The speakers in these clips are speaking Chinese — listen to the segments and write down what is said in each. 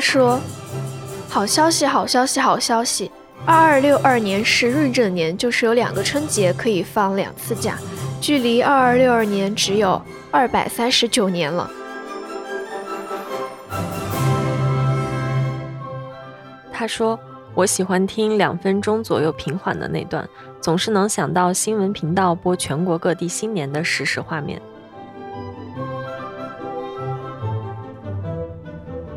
他说：“好消息，好消息，好消息！二二六二年是闰正年，就是有两个春节可以放两次假，距离二二六二年只有二百三十九年了。”他说：“我喜欢听两分钟左右平缓的那段，总是能想到新闻频道播全国各地新年的实时画面。”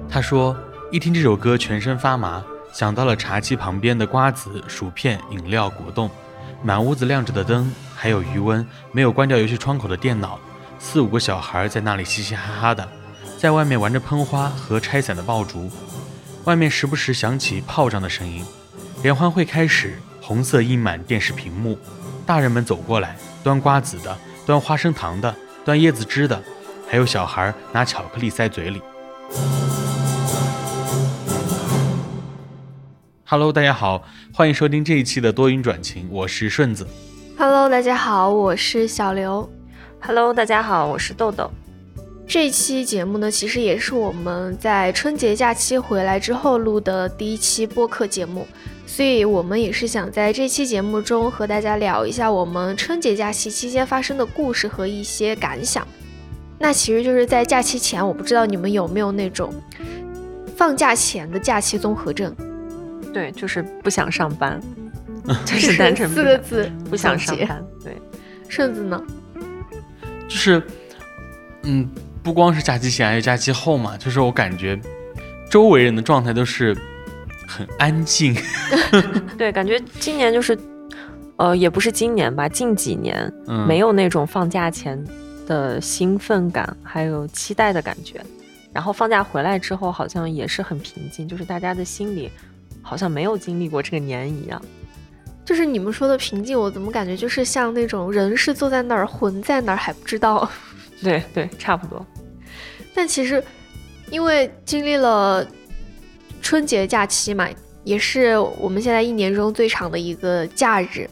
他说：“一听这首歌，全身发麻，想到了茶几旁边的瓜子、薯片、饮料、果冻，满屋子亮着的灯，还有余温，没有关掉游戏窗口的电脑，四五个小孩在那里嘻嘻哈哈的，在外面玩着喷花和拆散的爆竹。”外面时不时响起炮仗的声音，联欢会开始，红色印满电视屏幕，大人们走过来，端瓜子的，端花生糖的，端椰子汁的，还有小孩拿巧克力塞嘴里。Hello，大家好，欢迎收听这一期的多云转晴，我是顺子。Hello，大家好，我是小刘。Hello，大家好，我是豆豆。这期节目呢，其实也是我们在春节假期回来之后录的第一期播客节目，所以我们也是想在这期节目中和大家聊一下我们春节假期期间发生的故事和一些感想。那其实就是在假期前，我不知道你们有没有那种放假前的假期综合症？对，就是不想上班，就是单纯四个字，不想上班。对，顺子呢？就是，嗯。不光是假期前，还有假期后嘛，就是我感觉周围人的状态都是很安静。对，感觉今年就是，呃，也不是今年吧，近几年没有那种放假前的兴奋感，还有期待的感觉。然后放假回来之后，好像也是很平静，就是大家的心里好像没有经历过这个年一样。就是你们说的平静，我怎么感觉就是像那种人是坐在那儿，魂在那儿还不知道。对对，差不多。但其实，因为经历了春节假期嘛，也是我们现在一年中最长的一个假日，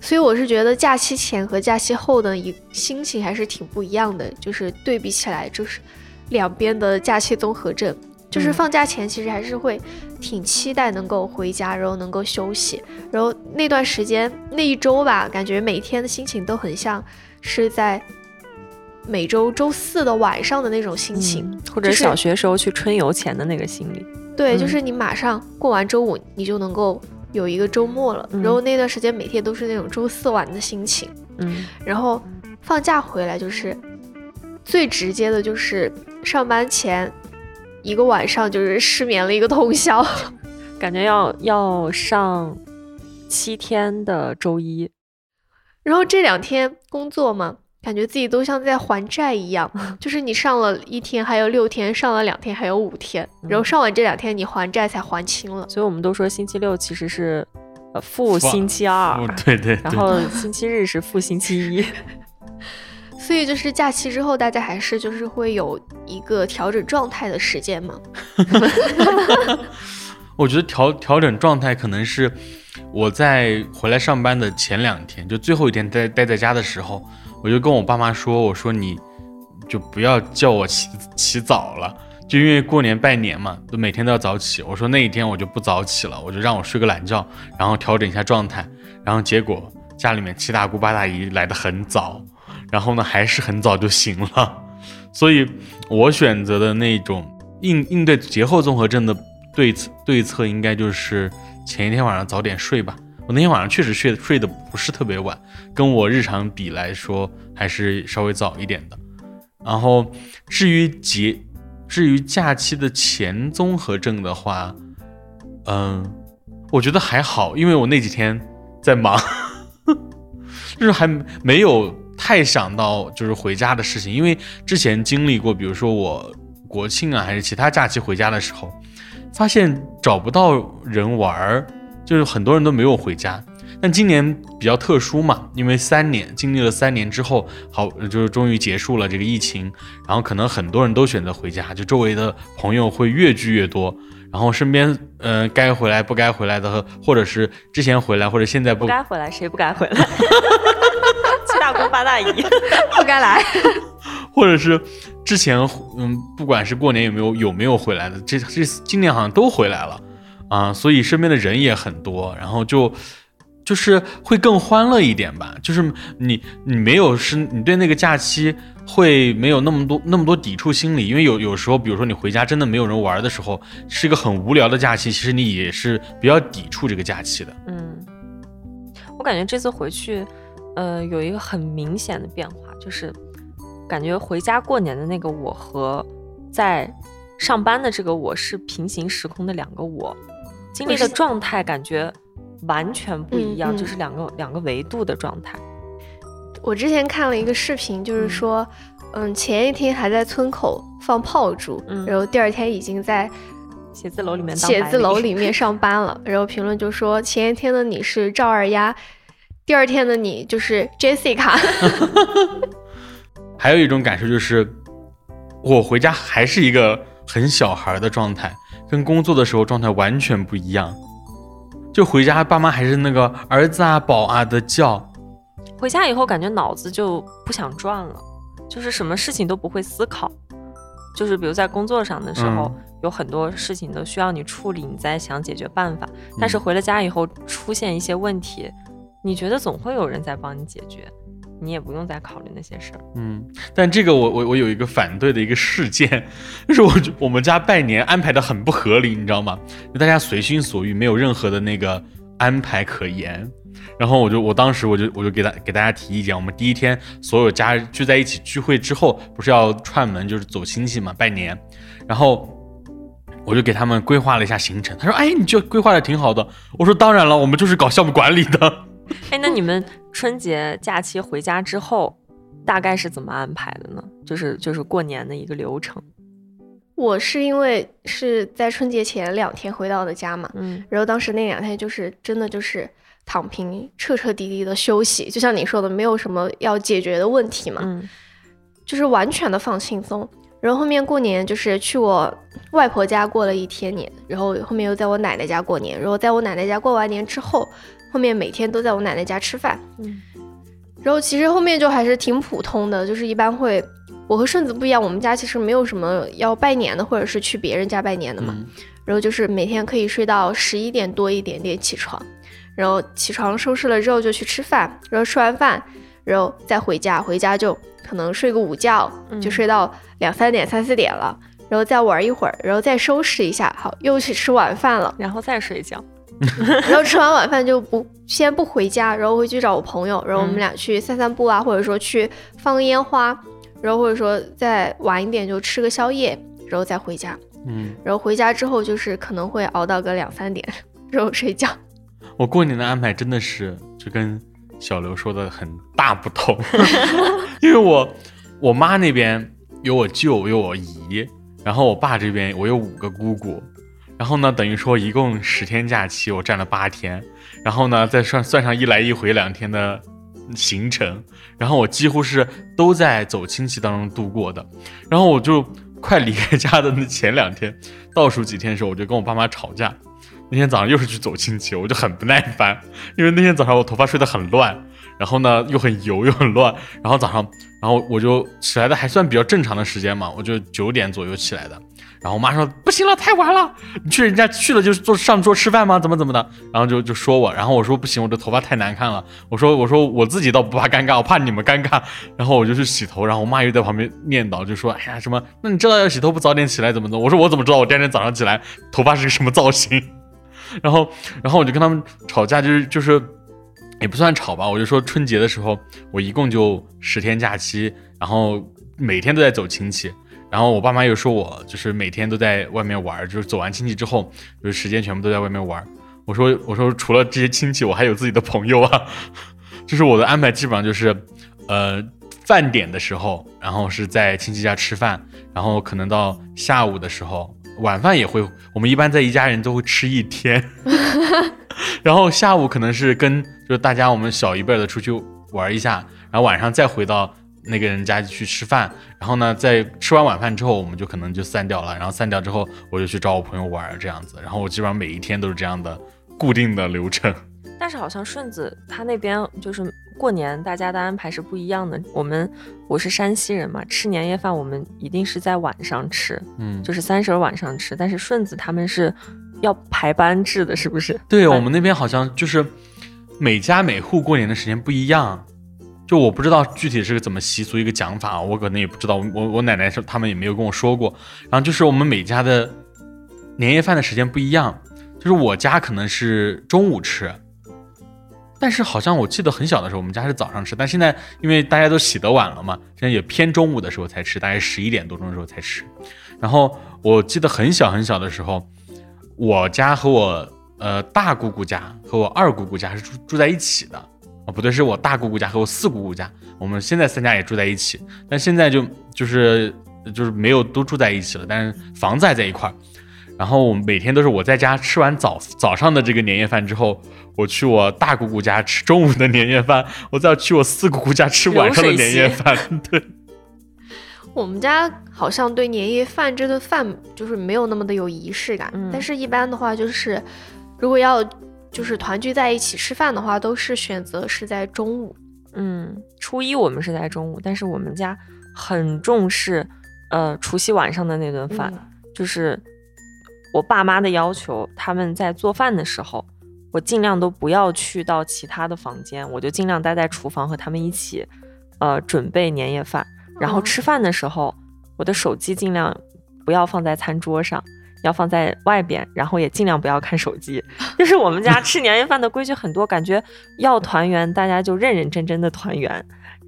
所以我是觉得假期前和假期后的一心情还是挺不一样的。就是对比起来，就是两边的假期综合症。就是放假前其实还是会挺期待能够回家，然后能够休息，然后那段时间那一周吧，感觉每天的心情都很像是在。每周周四的晚上的那种心情，或者小学时候去春游前的那个心理，对，就是你马上过完周五，你就能够有一个周末了。然后那段时间每天都是那种周四晚的心情，嗯，然后放假回来就是最直接的，就是上班前一个晚上就是失眠了一个通宵，感觉要要上七天的周一，然后这两天工作嘛。感觉自己都像在还债一样，就是你上了一天，还有六天；上了两天，还有五天。然后上完这两天，你还债才还清了。所以我们都说星期六其实是呃负星期二，对对。然后星期日是负星期一。所以就是假期之后，大家还是就是会有一个调整状态的时间嘛。我觉得调调整状态可能是我在回来上班的前两天，就最后一天待待在家的时候。我就跟我爸妈说：“我说你就不要叫我起 起早了，就因为过年拜年嘛，都每天都要早起。我说那一天我就不早起了，我就让我睡个懒觉，然后调整一下状态。然后结果家里面七大姑八大姨来的很早，然后呢还是很早就醒了。所以我选择的那种应应对节后综合症的对策对策，应该就是前一天晚上早点睡吧。”我那天晚上确实睡睡得不是特别晚，跟我日常比来说还是稍微早一点的。然后至于节，至于假期的前综合症的话，嗯，我觉得还好，因为我那几天在忙，就是还没有太想到就是回家的事情。因为之前经历过，比如说我国庆啊，还是其他假期回家的时候，发现找不到人玩儿。就是很多人都没有回家，但今年比较特殊嘛，因为三年经历了三年之后，好就是终于结束了这个疫情，然后可能很多人都选择回家，就周围的朋友会越聚越多，然后身边嗯该回来不该回来的，或者是之前回来或者现在不该回来，谁不该回来？八大姨 不该来，或者是之前嗯，不管是过年有没有有没有回来的，这这今年好像都回来了啊，所以身边的人也很多，然后就就是会更欢乐一点吧。就是你你没有是，你对那个假期会没有那么多那么多抵触心理，因为有有时候，比如说你回家真的没有人玩的时候，是一个很无聊的假期，其实你也是比较抵触这个假期的。嗯，我感觉这次回去，呃，有一个很明显的变化，就是。感觉回家过年的那个我和在上班的这个我是平行时空的两个我，经历的状态感觉完全不一样，就是两个两个维度的状态。我之前看了一个视频，就是说，嗯，前一天还在村口放炮竹，然后第二天已经在写字楼里面写字楼里面上班了。然后评论就说，前一天的你是赵二丫，第二天的你就是 Jessica。还有一种感受就是，我回家还是一个很小孩的状态，跟工作的时候状态完全不一样。就回家，爸妈还是那个儿子啊、宝啊的叫。回家以后，感觉脑子就不想转了，就是什么事情都不会思考。就是比如在工作上的时候，有很多事情都需要你处理，你在想解决办法。但是回了家以后，出现一些问题，你觉得总会有人在帮你解决。你也不用再考虑那些事儿。嗯，但这个我我我有一个反对的一个事件，就是我我们家拜年安排的很不合理，你知道吗？就大家随心所欲，没有任何的那个安排可言。然后我就我当时我就我就给大给大家提意见，我们第一天所有家聚在一起聚会之后，不是要串门就是走亲戚嘛，拜年。然后我就给他们规划了一下行程。他说：“哎，你就规划的挺好的。”我说：“当然了，我们就是搞项目管理的。” 哎，那你们春节假期回家之后，大概是怎么安排的呢？就是就是过年的一个流程。我是因为是在春节前两天回到的家嘛，嗯，然后当时那两天就是真的就是躺平，彻彻底底的休息，就像你说的，没有什么要解决的问题嘛，嗯，就是完全的放轻松。然后后面过年就是去我外婆家过了一天年，然后后面又在我奶奶家过年，然后在我奶奶家过完年之后。后面每天都在我奶奶家吃饭，嗯，然后其实后面就还是挺普通的，就是一般会，我和顺子不一样，我们家其实没有什么要拜年的，或者是去别人家拜年的嘛，然后就是每天可以睡到十一点多一点点起床，然后起床收拾了之后就去吃饭，然后吃完饭，然后再回家，回家就可能睡个午觉，就睡到两三点三四点了，然后再玩一会儿，然后再收拾一下，好又去吃晚饭了，然后再睡觉。然后吃完晚饭就不先不回家，然后回去找我朋友，然后我们俩去散散步啊，或者说去放个烟花，然后或者说再晚一点就吃个宵夜，然后再回家。嗯，然后回家之后就是可能会熬到个两三点，然后睡觉。我过年的安排真的是就跟小刘说的很大不同，因为我我妈那边有我舅有我姨，然后我爸这边我有五个姑姑。然后呢，等于说一共十天假期，我占了八天，然后呢，再算算上一来一回两天的行程，然后我几乎是都在走亲戚当中度过的。然后我就快离开家的那前两天，倒数几天的时候，我就跟我爸妈吵架。那天早上又是去走亲戚，我就很不耐烦，因为那天早上我头发睡得很乱，然后呢又很油又很乱，然后早上，然后我就起来的还算比较正常的时间嘛，我就九点左右起来的。然后我妈说不行了，太晚了，你去人家去了就坐上桌吃饭吗？怎么怎么的？然后就就说我，然后我说不行，我的头发太难看了。我说我说我自己倒不怕尴尬，我怕你们尴尬。然后我就去洗头，然后我妈又在旁边念叨，就说哎呀什么？那你知道要洗头不早点起来怎么的？我说我怎么知道我第二天早上起来头发是个什么造型？然后然后我就跟他们吵架，就是就是也不算吵吧，我就说春节的时候我一共就十天假期，然后每天都在走亲戚。然后我爸妈又说我就是每天都在外面玩，就是走完亲戚之后，就是时间全部都在外面玩。我说我说除了这些亲戚，我还有自己的朋友啊。就是我的安排基本上就是，呃，饭点的时候，然后是在亲戚家吃饭，然后可能到下午的时候，晚饭也会，我们一般在一家人都会吃一天。然后下午可能是跟就是大家我们小一辈的出去玩一下，然后晚上再回到。那个人家去吃饭，然后呢，在吃完晚饭之后，我们就可能就散掉了。然后散掉之后，我就去找我朋友玩这样子。然后我基本上每一天都是这样的固定的流程。但是好像顺子他那边就是过年大家的安排是不一样的。我们我是山西人嘛，吃年夜饭我们一定是在晚上吃，嗯，就是三十晚上吃。但是顺子他们是要排班制的，是不是？对我们那边好像就是每家每户过年的时间不一样，就我不知道具体是个怎么习俗一个讲法，我可能也不知道。我我奶奶是他们也没有跟我说过。然后就是我们每家的年夜饭的时间不一样，就是我家可能是中午吃。但是好像我记得很小的时候，我们家是早上吃，但现在因为大家都起得晚了嘛，现在也偏中午的时候才吃，大概十一点多钟的时候才吃。然后我记得很小很小的时候，我家和我呃大姑姑家和我二姑姑家是住住在一起的，哦不对，是我大姑姑家和我四姑姑家，我们现在三家也住在一起，但现在就就是就是没有都住在一起了，但是房子还在一块儿。然后我每天都是我在家吃完早早上的这个年夜饭之后。我去我大姑姑家吃中午的年夜饭，我再去我四姑姑家吃晚上的年夜饭。对，我们家好像对年夜饭这顿饭就是没有那么的有仪式感，但是一般的话就是，如果要就是团聚在一起吃饭的话，都是选择是在中午。嗯，初一我们是在中午，但是我们家很重视呃除夕晚上的那顿饭，就是我爸妈的要求，他们在做饭的时候。我尽量都不要去到其他的房间，我就尽量待在厨房和他们一起，呃，准备年夜饭。然后吃饭的时候，我的手机尽量不要放在餐桌上，要放在外边。然后也尽量不要看手机。就是我们家吃年夜饭的规矩很多，感觉要团圆，大家就认认真真的团圆；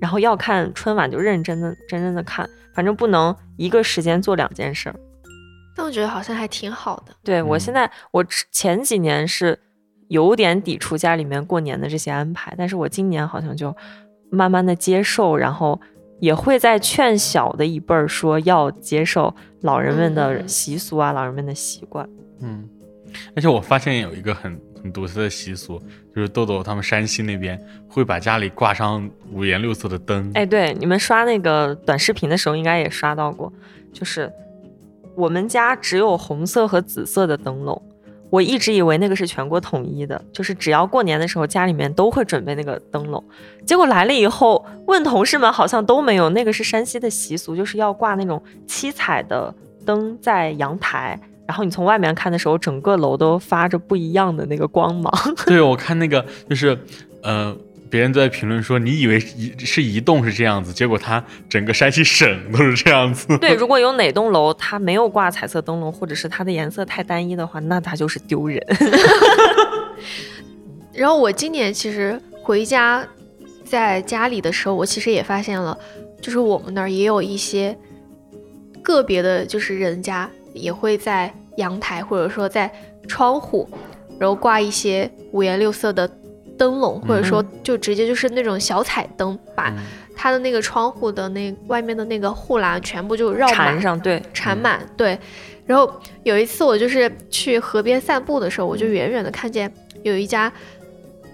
然后要看春晚，就认认真真真真的看。反正不能一个时间做两件事。但我觉得好像还挺好的。对我现在，我前几年是。有点抵触家里面过年的这些安排，但是我今年好像就慢慢的接受，然后也会在劝小的一辈儿说要接受老人们的习俗啊，老人们的习惯。嗯，而且我发现有一个很很独特的习俗，就是豆豆他们山西那边会把家里挂上五颜六色的灯。哎，对，你们刷那个短视频的时候应该也刷到过，就是我们家只有红色和紫色的灯笼。我一直以为那个是全国统一的，就是只要过年的时候家里面都会准备那个灯笼。结果来了以后问同事们，好像都没有。那个是山西的习俗，就是要挂那种七彩的灯在阳台，然后你从外面看的时候，整个楼都发着不一样的那个光芒。对，我看那个就是，呃。别人都在评论说，你以为一是一栋是这样子，结果它整个山西省都是这样子。对，如果有哪栋楼它没有挂彩色灯笼，或者是它的颜色太单一的话，那它就是丢人。然后我今年其实回家，在家里的时候，我其实也发现了，就是我们那儿也有一些个别的，就是人家也会在阳台或者说在窗户，然后挂一些五颜六色的。灯笼，或者说就直接就是那种小彩灯，把它的那个窗户的那外面的那个护栏全部就绕缠上，对，缠满，对。然后有一次我就是去河边散步的时候，我就远远的看见有一家。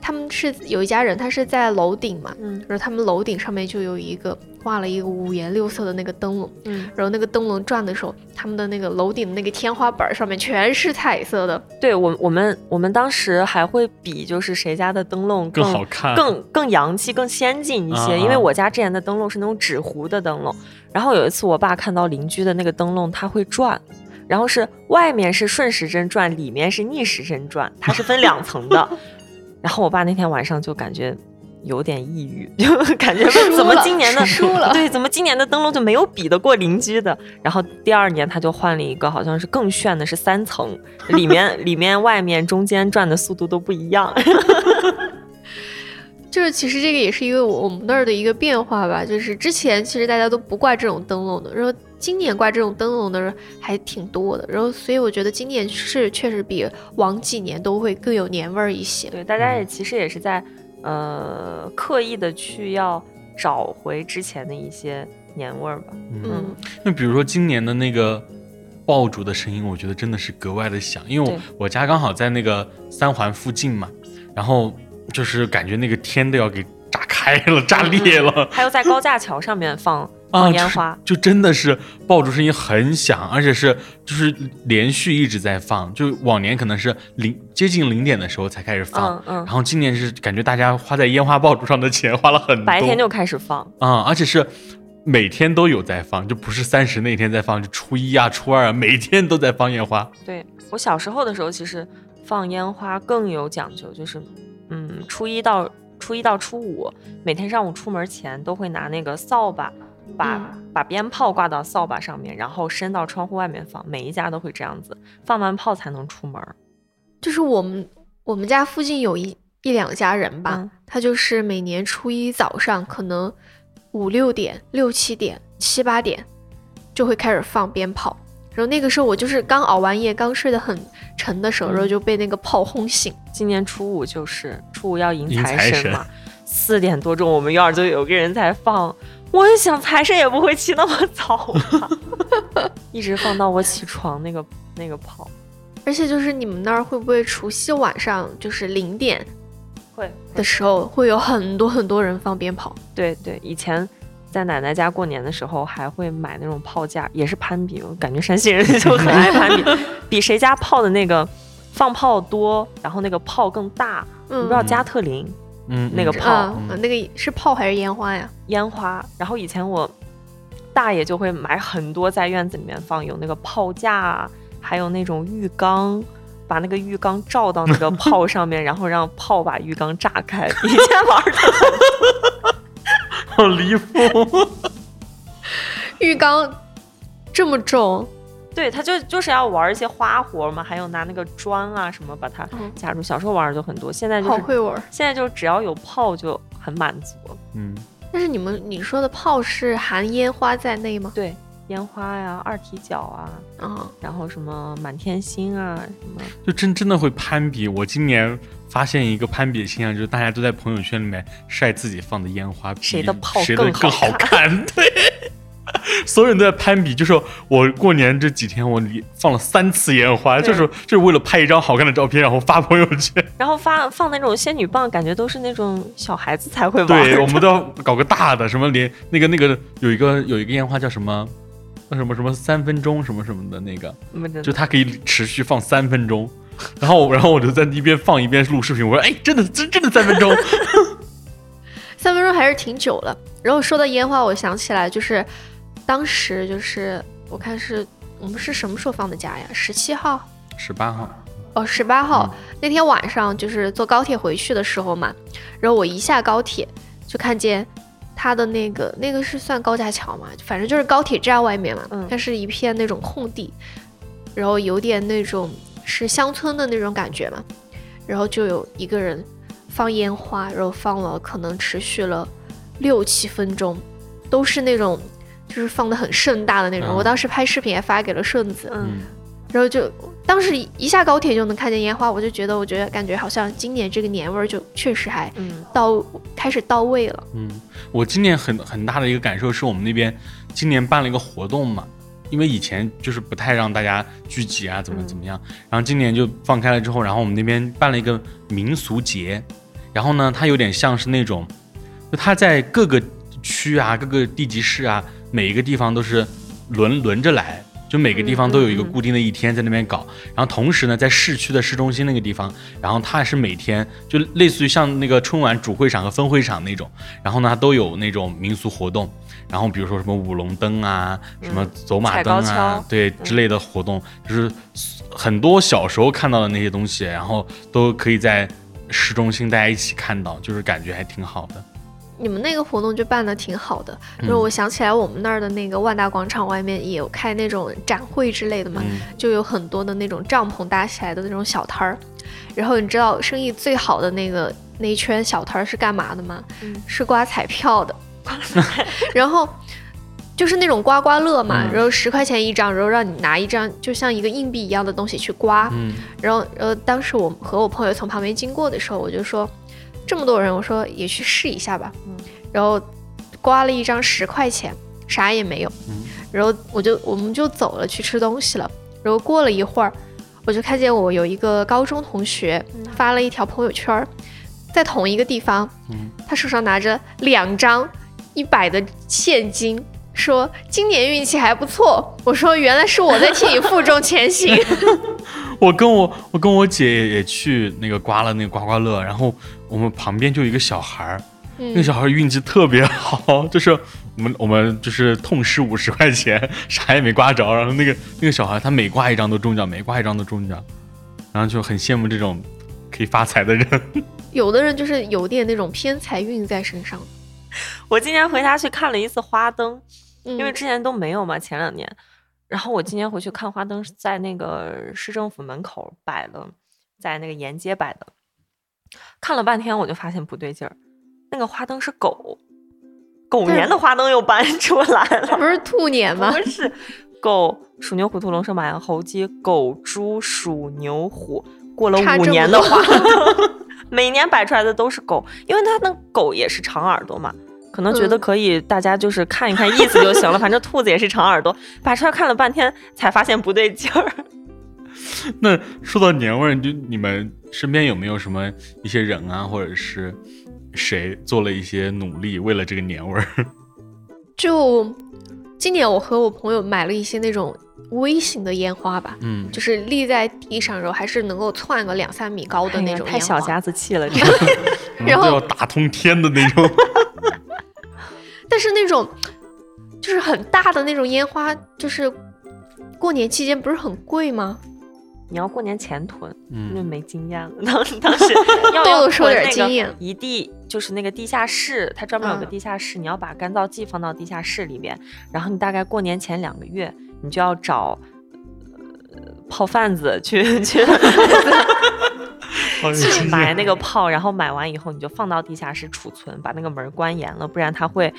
他们是有一家人，他是在楼顶嘛，嗯，然后他们楼顶上面就有一个挂了一个五颜六色的那个灯笼，嗯，然后那个灯笼转的时候，他们的那个楼顶的那个天花板上面全是彩色的。对我，我们我们当时还会比，就是谁家的灯笼更好看、更更洋气、更先进一些。因为我家之前的灯笼是那种纸糊的灯笼，然后有一次我爸看到邻居的那个灯笼，它会转，然后是外面是顺时针转，里面是逆时针转，它是分两层的。然后我爸那天晚上就感觉有点抑郁，就感觉怎么今年的输了，对，怎么今年的灯笼就没有比得过邻居的。然后第二年他就换了一个，好像是更炫的，是三层，里面里面外面中间转的速度都不一样。就是其实这个也是因为我们那儿的一个变化吧，就是之前其实大家都不挂这种灯笼的，然后今年挂这种灯笼的人还挺多的，然后所以我觉得今年是确实比往几年都会更有年味儿一些。对，大家也其实也是在呃刻意的去要找回之前的一些年味儿吧。嗯，那比如说今年的那个爆竹的声音，我觉得真的是格外的响，因为我我家刚好在那个三环附近嘛，然后。就是感觉那个天都要给炸开了、炸裂了，还有在高架桥上面放放烟花，就真的是爆竹声音很响，而且是就是连续一直在放。就往年可能是零接近零点的时候才开始放，嗯嗯，然后今年是感觉大家花在烟花爆竹上的钱花了很多，白天就开始放啊，而且是每天都有在放，就不是三十那天在放，就初一啊、初二啊，每天都在放烟花。对我小时候的时候，其实放烟花更有讲究，就是嗯，初一到初一到初五，每天上午出门前都会拿那个扫把。把把鞭炮挂到扫把上面，然后伸到窗户外面放。每一家都会这样子，放完炮才能出门。就是我们我们家附近有一一两家人吧，他就是每年初一早上可能五六点、六七点、七八点就会开始放鞭炮。然后那个时候我就是刚熬完夜，刚睡得很沉的时候，然后就被那个炮轰醒。今年初五就是初五要迎财神嘛，四点多钟我们院儿就有个人在放。我也想财神也不会起那么早吧，一直放到我起床那个那个炮，而且就是你们那儿会不会除夕晚上就是零点会的时候会有很多很多人放鞭炮？对对，以前在奶奶家过年的时候还会买那种炮架，也是攀比，我感觉山西人就很爱攀比，比谁家炮的那个放炮多，然后那个炮更大。你不知道加特林？嗯，那个炮，那个是炮还是烟花呀？烟花。然后以前我大爷就会买很多在院子里面放，有那个炮架，还有那种浴缸，把那个浴缸罩到那个 炮上面，然后让炮把浴缸炸开。以前玩的，好离谱！浴缸这么重。对，他就就是要玩一些花活嘛，还有拿那个砖啊什么把它夹住。小时候玩的就很多，现在就是好会玩。现在就只要有炮就很满足。嗯，但是你们你说的炮是含烟花在内吗？对，烟花呀，二踢脚啊，嗯，然后什么满天星啊什么，就真真的会攀比。我今年发现一个攀比的现象，就是大家都在朋友圈里面晒自己放的烟花，谁的炮更好看？对。所有人都在攀比，就是我过年这几天我放了三次烟花，就是就是为了拍一张好看的照片，然后发朋友圈，然后发放那种仙女棒，感觉都是那种小孩子才会玩。对，我们都要搞个大的，什么连那个那个有一个有一个烟花叫什么，什么什么三分钟什么什么的那个，就它可以持续放三分钟，然后然后我就在一边放一边录视频，我说哎，真的真真的三分钟，三分钟还是挺久了。然后说到烟花，我想起来就是。当时就是我看是我们是什么时候放的假呀？十七号、十八号哦，十八号那天晚上就是坐高铁回去的时候嘛，然后我一下高铁就看见他的那个那个是算高架桥嘛，反正就是高铁站外面嘛，它是一片那种空地，然后有点那种是乡村的那种感觉嘛，然后就有一个人放烟花，然后放了可能持续了六七分钟，都是那种。就是放的很盛大的那种，我当时拍视频也发给了顺子，嗯，然后就当时一下高铁就能看见烟花，我就觉得，我觉得感觉好像今年这个年味儿就确实还到开始到位了。嗯，我今年很很大的一个感受是我们那边今年办了一个活动嘛，因为以前就是不太让大家聚集啊，怎么怎么样，然后今年就放开了之后，然后我们那边办了一个民俗节，然后呢，它有点像是那种，就它在各个区啊，各个地级市啊。每一个地方都是轮轮着来，就每个地方都有一个固定的一天在那边搞。然后同时呢，在市区的市中心那个地方，然后它是每天就类似于像那个春晚主会场和分会场那种，然后呢都有那种民俗活动。然后比如说什么舞龙灯啊，什么走马灯啊，对之类的活动，就是很多小时候看到的那些东西，然后都可以在市中心大家一起看到，就是感觉还挺好的。你们那个活动就办的挺好的，就是我想起来我们那儿的那个万达广场外面也有开那种展会之类的嘛，就有很多的那种帐篷搭起来的那种小摊儿。然后你知道生意最好的那个那一圈小摊儿是干嘛的吗？是刮彩票的。然后就是那种刮刮乐嘛，然后十块钱一张，然后让你拿一张就像一个硬币一样的东西去刮。然后呃，当时我和我朋友从旁边经过的时候，我就说。这么多人，我说也去试一下吧。嗯，然后刮了一张十块钱，啥也没有。嗯，然后我就我们就走了去吃东西了。然后过了一会儿，我就看见我有一个高中同学发了一条朋友圈，在同一个地方，嗯他手上拿着两张一百的现金。说今年运气还不错。我说原来是我在替你负重前行。我跟我我跟我姐也去那个刮了那个刮刮乐，然后我们旁边就有一个小孩儿，那个小孩运气特别好，就是我们我们就是痛失五十块钱，啥也没刮着，然后那个那个小孩他每刮一张都中奖，每刮一张都中奖，然后就很羡慕这种可以发财的人。有的人就是有点那种偏财运在身上。我今年回家去看了一次花灯，因为之前都没有嘛，前两年。然后我今年回去看花灯，在那个市政府门口摆的，在那个沿街摆的，看了半天我就发现不对劲儿，那个花灯是狗，狗年的花灯又搬 出来了，不是兔年 吗？不 是，狗鼠牛虎兔龙蛇马羊猴鸡，狗猪鼠牛虎，过了五年的花灯，每年摆出来的都是狗，因为它那狗也是长耳朵嘛。可能觉得可以，大家就是看一看意思就行了。反正兔子也是长耳朵，摆出来看了半天，才发现不对劲儿。那说到年味儿，就你们身边有没有什么一些人啊，或者是谁做了一些努力，为了这个年味儿？就今年我和我朋友买了一些那种微型的烟花吧，嗯，就是立在地上，然后还是能够窜个两三米高的那种，太小家子气了，这然后要打通天的那种。但是那种就是很大的那种烟花，就是过年期间不是很贵吗？你要过年前囤，因为没经验了。当时当时 要多说点经验。一地就是那个地下室，它专门有个地下室，你要把干燥剂放到地下室里面，然后你大概过年前两个月，你就要找泡贩子去去去买那个炮，然后买完以后你就放到地下室储存，把那个门关严了，不然它会。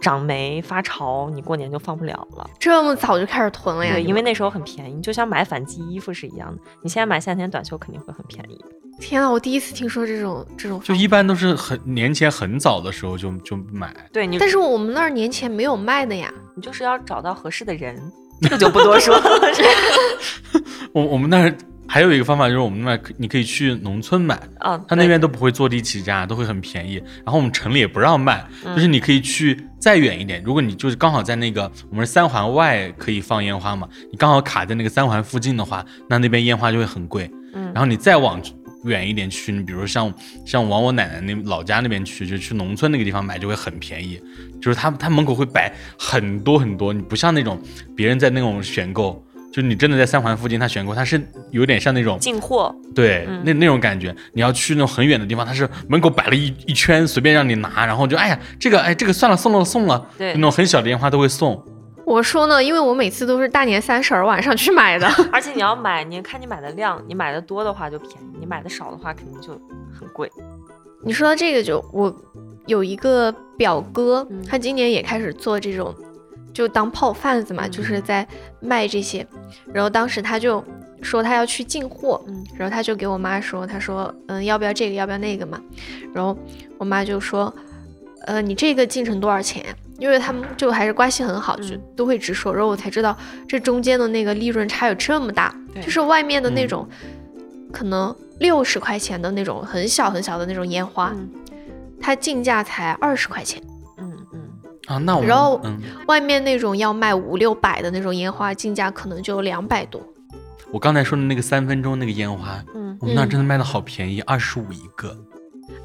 长霉发潮，你过年就放不了了。这么早就开始囤了呀？对，因为那时候很便宜，就像买反季衣服是一样的。你现在买夏天短袖肯定会很便宜。天啊，我第一次听说这种这种。就一般都是很年前很早的时候就就买。对，你但是我们那儿年前没有卖的呀。你就是要找到合适的人，这个就不多说了。我我们那儿。还有一个方法就是我们那你可以去农村买，啊，他那边都不会坐地起价，都会很便宜。然后我们城里也不让卖，就是你可以去再远一点。如果你就是刚好在那个我们三环外可以放烟花嘛，你刚好卡在那个三环附近的话，那那边烟花就会很贵。嗯，然后你再往远一点去，你比如像像往我奶奶那老家那边去，就去农村那个地方买就会很便宜。就是他他门口会摆很多很多，你不像那种别人在那种选购。就你真的在三环附近，他选购，他是有点像那种进货，对，那那种感觉。你要去那种很远的地方，他是门口摆了一一圈，随便让你拿，然后就哎呀，这个哎这个算了，送了送了。对，那种很小的烟花都会送。我说呢，因为我每次都是大年三十儿晚上去买的，而且你要买，你看你买的量，你买的多的话就便宜，你买的少的话肯定就很贵。你说到这个，就我有一个表哥，他今年也开始做这种。就当炮贩子嘛，就是在卖这些，然后当时他就说他要去进货，嗯，然后他就给我妈说，他说，嗯，要不要这个，要不要那个嘛，然后我妈就说，呃，你这个进成多少钱？因为他们就还是关系很好，就都会直说，然后我才知道这中间的那个利润差有这么大，就是外面的那种可能六十块钱的那种很小很小的那种烟花，它进价才二十块钱。啊，那我然后外面那种要卖五六百的那种烟花，进价可能就两百多。我刚才说的那个三分钟那个烟花，嗯，我们那真的卖的好便宜，二十五一个。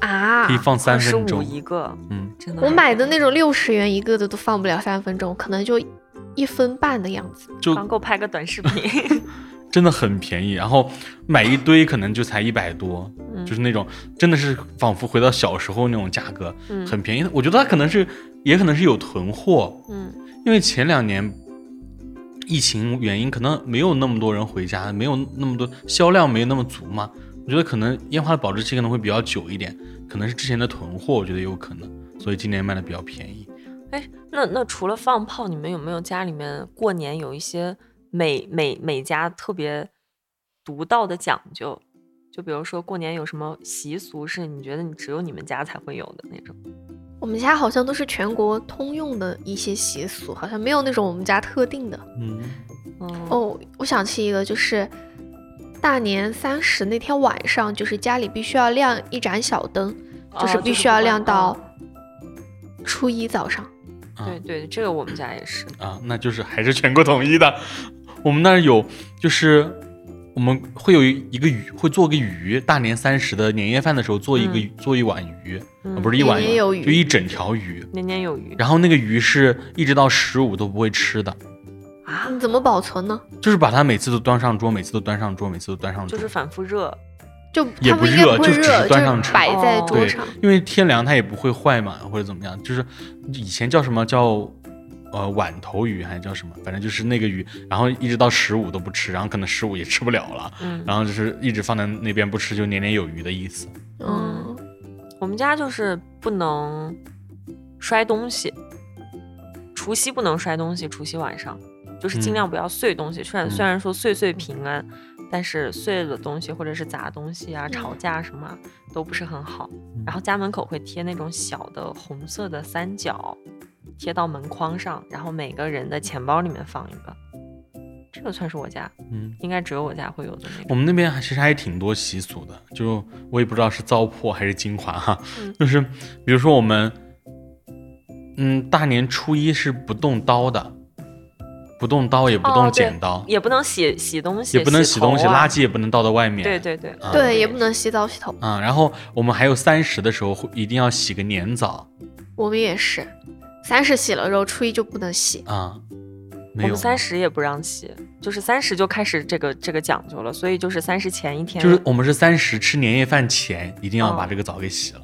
啊，可以放三分钟。一个，嗯，真的。我买的那种六十元一个的都放不了三分钟，可能就一分半的样子，就够拍个短视频。真的很便宜，然后买一堆可能就才一百多，就是那种真的是仿佛回到小时候那种价格，很便宜。我觉得它可能是，也可能是有囤货，嗯，因为前两年疫情原因，可能没有那么多人回家，没有那么多销量没有那么足嘛。我觉得可能烟花的保质期可能会比较久一点，可能是之前的囤货，我觉得有可能，所以今年卖的比较便宜。哎，那那除了放炮，你们有没有家里面过年有一些？每每每家特别独到的讲究，就比如说过年有什么习俗是你觉得你只有你们家才会有的那种？我们家好像都是全国通用的一些习俗，好像没有那种我们家特定的。嗯，哦，我想起一个，就是大年三十那天晚上，就是家里必须要亮一盏小灯，就是必须要亮到初一早上。对对，这个我们家也是啊，那就是还是全国统一的。我们那儿有，就是我们会有一个鱼，会做个鱼。大年三十的年夜饭的时候，做一个做一碗鱼，不是一碗鱼，就一整条鱼，年年有余。然后那个鱼是一直到十五都不会吃的啊？你怎么保存呢？就是把它每次都端上桌，每次都端上桌，每次都端上桌，就是反复热。就也不热，就只是端上吃，摆在桌上。因为天凉它也不会坏嘛，或者怎么样。就是以前叫什么叫呃碗头鱼还是叫什么，反正就是那个鱼，然后一直到十五都不吃，然后可能十五也吃不了了，嗯，然后就是一直放在那边不吃，就年年有余的意思。嗯，我们家就是不能摔东西，除夕不能摔东西，除夕晚上就是尽量不要碎东西。虽然虽然说岁岁平安。但是碎的东西或者是砸东西啊、吵架什么都不是很好。然后家门口会贴那种小的红色的三角，贴到门框上，然后每个人的钱包里面放一个。这个算是我家，嗯，应该只有我家会有的那种。我们那边其实还挺多习俗的，就我也不知道是糟粕还是精华哈。就是比如说我们，嗯，大年初一是不动刀的。不动刀也不动剪刀，也不能洗洗东西，也不能洗东西，垃圾也不能倒到外面。对对对，对，也不能洗澡洗头。嗯，然后我们还有三十的时候会一定要洗个年澡。我们也是，三十洗了，之后初一就不能洗啊。我们三十也不让洗，就是三十就开始这个这个讲究了，所以就是三十前一天，就是我们是三十吃年夜饭前一定要把这个澡给洗了。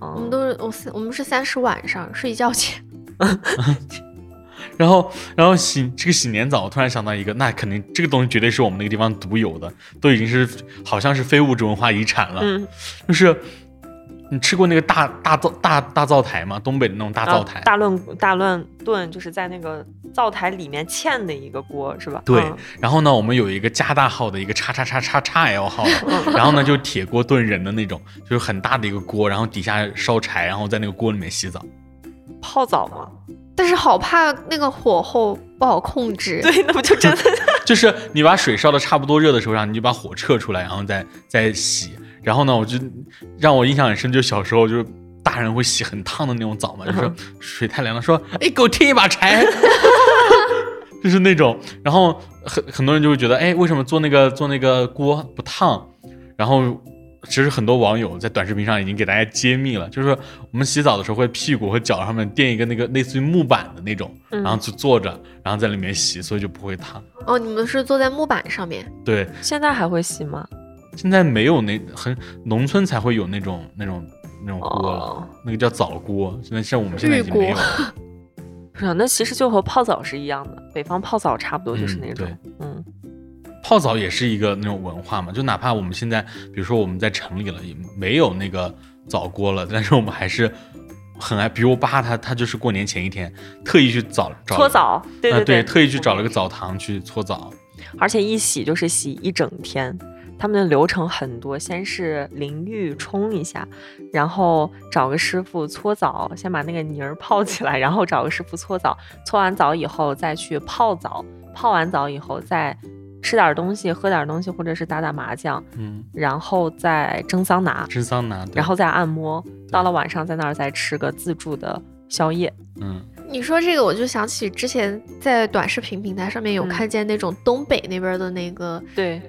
我们都是我三，我们是三十晚上睡觉前。然后，然后洗这个洗年澡，我突然想到一个，那肯定这个东西绝对是我们那个地方独有的，都已经是好像是非物质文化遗产了。嗯，就是你吃过那个大大灶大大灶台吗？东北的那种大灶台，大乱大乱炖，就是在那个灶台里面嵌的一个锅，是吧？对。然后呢，我们有一个加大号的一个叉叉叉叉叉 L 号，然后呢就铁锅炖人的那种，就是很大的一个锅，然后底下烧柴，然后在那个锅里面洗澡，泡澡吗？但是好怕那个火候不好控制。对，那不就真的？就是你把水烧的差不多热的时候，然后你就把火撤出来，然后再再洗。然后呢，我就让我印象很深，就小时候就是大人会洗很烫的那种澡嘛，就是水太凉了，说哎给我添一把柴，就是那种。然后很很多人就会觉得，哎，为什么做那个做那个锅不烫？然后。其实很多网友在短视频上已经给大家揭秘了，就是我们洗澡的时候会屁股和脚上面垫一个那个类似于木板的那种，然后就坐着，然后在里面洗，所以就不会烫。哦，你们是坐在木板上面？对。现在还会洗吗？现在没有那很农村才会有那种那种那种锅了，那个叫澡锅。现在像我们现在已经没有。是啊，那其实就和泡澡是一样的，北方泡澡差不多就是那种，嗯。泡澡也是一个那种文化嘛，就哪怕我们现在，比如说我们在城里了，也没有那个澡锅了，但是我们还是很爱。比如我爸他他就是过年前一天特意去澡搓澡，对对对，特意去找了个澡堂去搓澡，而且一洗就是洗一整天。他们的流程很多，先是淋浴冲一下，然后找个师傅搓澡，先把那个泥儿泡起来，然后找个师傅搓澡，搓完澡以后再去泡澡，泡完澡以后再。吃点东西，喝点东西，或者是打打麻将，嗯，然后再蒸桑拿，蒸桑拿，然后再按摩，到了晚上在那儿再吃个自助的宵夜，嗯。你说这个，我就想起之前在短视频平台上面有看见那种东北那边的那个，对，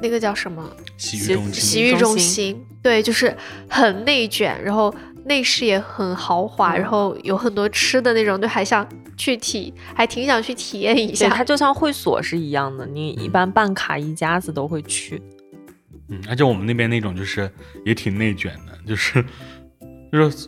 那个叫什么？洗浴中心。洗浴中心，对，就是很内卷，然后。内饰也很豪华，然后有很多吃的那种，就还想去体，还挺想去体验一下。它就像会所是一样的，你一般办卡一家子都会去。嗯，而且我们那边那种就是也挺内卷的，就是 就是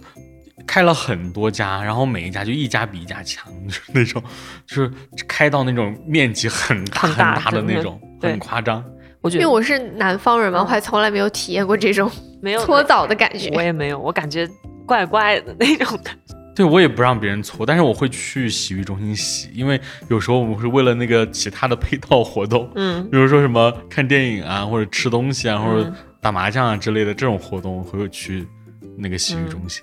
开了很多家，然后每一家就一家比一家强，就是那种就是开到那种面积很大很大的那种，很夸张。我觉得因为我是南方人嘛，我还从来没有体验过这种 没有搓澡的感觉。我也没有，我感觉。怪怪的那种感觉，对我也不让别人搓，但是我会去洗浴中心洗，因为有时候我们是为了那个其他的配套活动，嗯，比如说什么看电影啊，或者吃东西啊，或者打麻将啊之类的这种活动，会去那个洗浴中心。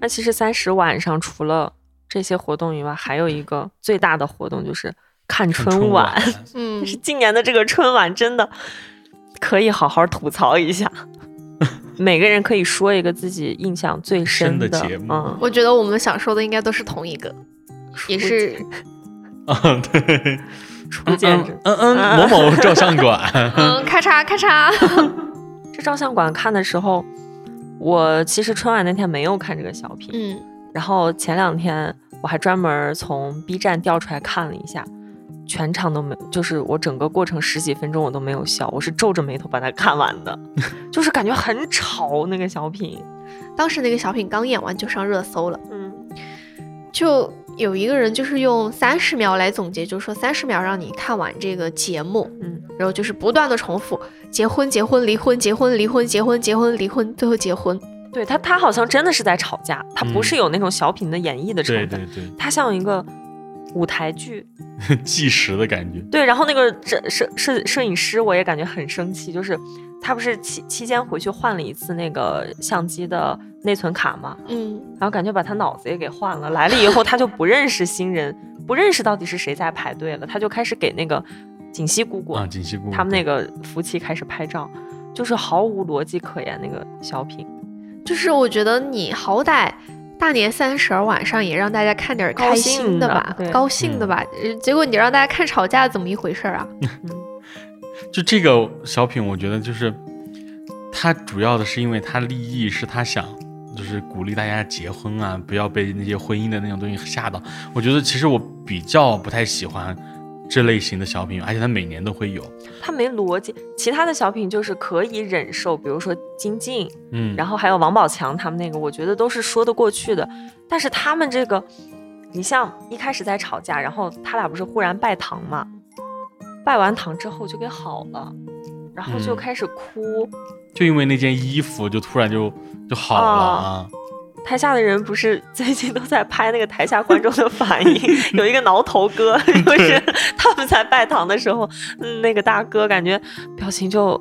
那其实三十晚上除了这些活动以外，还有一个最大的活动就是看春晚。嗯，是今年的这个春晚真的可以好好吐槽一下。每个人可以说一个自己印象最深的节目。嗯，我觉得我们想说的应该都是同一个，也是。啊，对。初见，嗯嗯，某某照相馆。嗯，咔嚓咔嚓。这照相馆看的时候，我其实春晚那天没有看这个小品。嗯。然后前两天我还专门从 B 站调出来看了一下。全场都没，就是我整个过程十几分钟我都没有笑，我是皱着眉头把它看完的，就是感觉很吵那个小品。当时那个小品刚演完就上热搜了，嗯，就有一个人就是用三十秒来总结，就是说三十秒让你看完这个节目，嗯，然后就是不断的重复结婚结婚离婚结婚离婚结婚结婚离婚最后结婚。对他他好像真的是在吵架，他不是有那种小品的演绎的成分，对对对，他像一个。舞台剧 计时的感觉，对。然后那个摄摄摄摄影师，我也感觉很生气，就是他不是期期间回去换了一次那个相机的内存卡嘛，嗯，然后感觉把他脑子也给换了。来了以后，他就不认识新人，不认识到底是谁在排队了，他就开始给那个锦溪姑姑啊，锦溪姑姑他们那个夫妻开始拍照，就是毫无逻辑可言那个小品，就是我觉得你好歹。大年三十晚上也让大家看点开心的吧，高兴的吧。结果你让大家看吵架，怎么一回事啊？就这个小品，我觉得就是他主要的是因为他立意是他想就是鼓励大家结婚啊，不要被那些婚姻的那种东西吓到。我觉得其实我比较不太喜欢。这类型的小品，而且他每年都会有，他没逻辑。其他的小品就是可以忍受，比如说金靖，嗯，然后还有王宝强他们那个，我觉得都是说得过去的。但是他们这个，你像一开始在吵架，然后他俩不是忽然拜堂嘛，拜完堂之后就给好了，然后就开始哭，就因为那件衣服就突然就就好了啊。台下的人不是 最近都在拍那个台下观众的反应，有一个挠头哥，就是 他们在拜堂的时候，那个大哥感觉表情就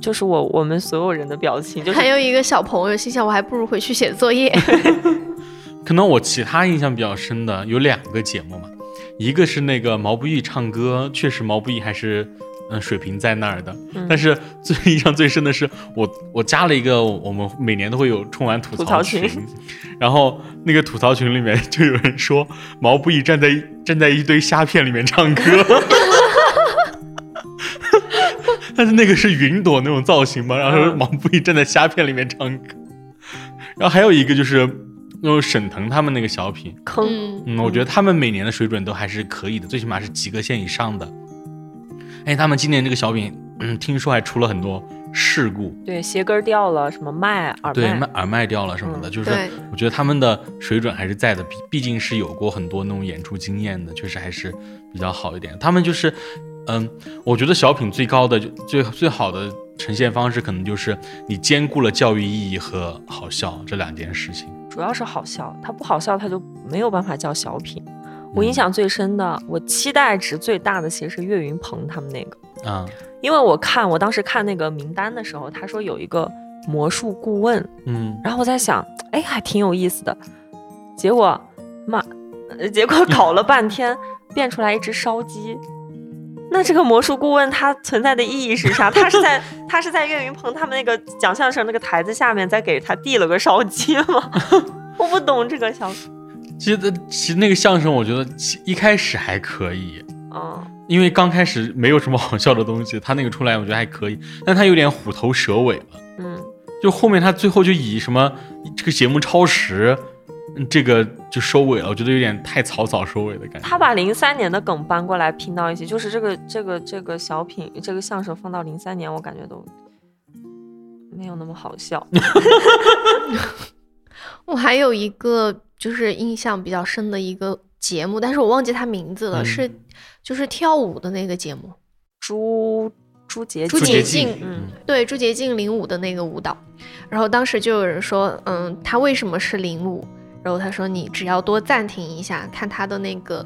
就是我我们所有人的表情，就还有一个小朋友心想，我还不如回去写作业。可能我其他印象比较深的有两个节目嘛，一个是那个毛不易唱歌，确实毛不易还是。嗯，水平在那儿的，但是最 印象最深的是我，我加了一个我们每年都会有春晚吐槽群，然后那个吐槽群里面就有人说毛不易站在站在一堆虾片里面唱歌，但是那个是云朵那种造型嘛，然后毛不易站在虾片里面唱歌，然后还有一个就是那种沈腾他们那个小品坑，嗯，我觉得他们每年的水准都还是可以的，最起码是及格线以上的。哎，他们今年这个小品，嗯，听说还出了很多事故，对，鞋跟掉了，什么麦耳对，麦耳麦掉了什么的，就是我觉得他们的水准还是在的，毕毕竟是有过很多那种演出经验的，确实还是比较好一点。他们就是，嗯，我觉得小品最高的就最最好的呈现方式，可能就是你兼顾了教育意义和好笑这两件事情。主要是好笑，它不好笑，它就没有办法叫小品。我印象最深的，我期待值最大的其实是岳云鹏他们那个啊，因为我看我当时看那个名单的时候，他说有一个魔术顾问，嗯，然后我在想，哎，还挺有意思的。结果妈，结果 搞了半天变出来一只烧鸡，那这个魔术顾问他存在的意义是啥？他是在 他是在岳云鹏他们那个讲相声那个台子下面再给他递了个烧鸡吗？我不懂这个小。其实，其实那个相声，我觉得一开始还可以，嗯，因为刚开始没有什么好笑的东西，他那个出来，我觉得还可以，但他有点虎头蛇尾了，嗯，就后面他最后就以什么这个节目超时，这个就收尾了，我觉得有点太草草收尾的感觉。他把零三年的梗搬过来拼到一起，就是这个这个这个小品，这个相声放到零三年，我感觉都没有那么好笑。我还有一个。就是印象比较深的一个节目，但是我忘记他名字了，是就是跳舞的那个节目，朱朱洁朱洁静，嗯，对，朱洁静领舞的那个舞蹈，然后当时就有人说，嗯，他为什么是领舞？然后他说，你只要多暂停一下，看他的那个。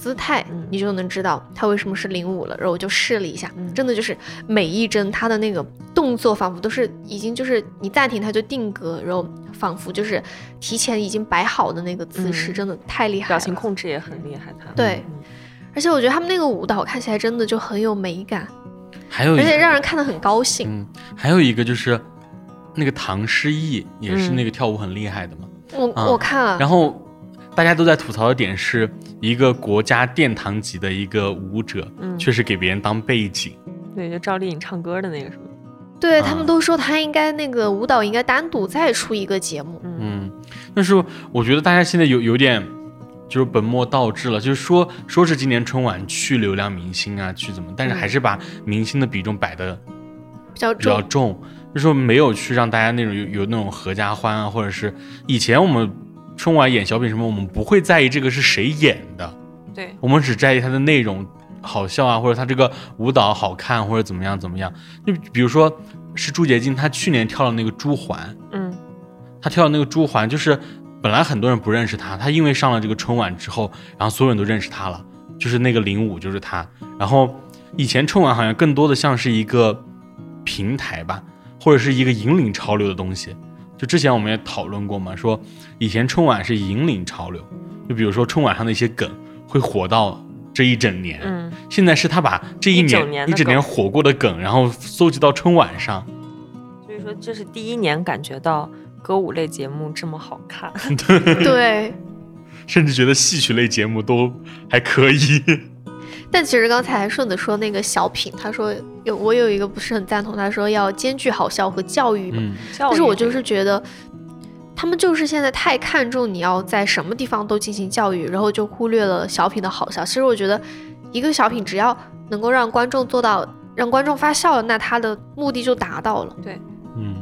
姿态，你就能知道他为什么是零五了。然后我就试了一下，真的就是每一帧他的那个动作，仿佛都是已经就是你暂停他就定格，然后仿佛就是提前已经摆好的那个姿势，真的太厉害了。表情控制也很厉害，他对，而且我觉得他们那个舞蹈看起来真的就很有美感，还有而且让人看得很高兴。嗯，还有一个就是那个唐诗逸也是那个跳舞很厉害的嘛。我我看了。然后大家都在吐槽的点是一个国家殿堂级的一个舞者，确实给别人当背景。对，就赵丽颖唱歌的那个是吗？对他们都说他应该那个舞蹈应该单独再出一个节目。嗯，但是我觉得大家现在有有点就是本末倒置了，就是说说是今年春晚去流量明星啊，去怎么，但是还是把明星的比重摆的比较比较重，就说没有去让大家那种有有那种合家欢啊，或者是以前我们春晚演小品什么，我们不会在意这个是谁演的，对我们只在意它的内容。好笑啊，或者它这个舞蹈好看，或者怎么样怎么样？就比如说是朱洁静，她去年跳了那个朱环，嗯，她跳的那个朱环，就是本来很多人不认识她，她因为上了这个春晚之后，然后所有人都认识她了，就是那个领舞就是她。然后以前春晚好像更多的像是一个平台吧，或者是一个引领潮流的东西。就之前我们也讨论过嘛，说以前春晚是引领潮流，就比如说春晚上的一些梗会火到。这一整年，嗯，现在是他把这一年一整年火过的梗，然后搜集到春晚上。所以说，这是第一年感觉到歌舞类节目这么好看。对，甚至觉得戏曲类节目都还可以。但其实刚才顺子说那个小品，他说有我有一个不是很赞同，他说要兼具好笑和教育嘛。但是我就是觉得。他们就是现在太看重你要在什么地方都进行教育，然后就忽略了小品的好笑。其实我觉得，一个小品只要能够让观众做到让观众发笑，那他的目的就达到了。对，嗯。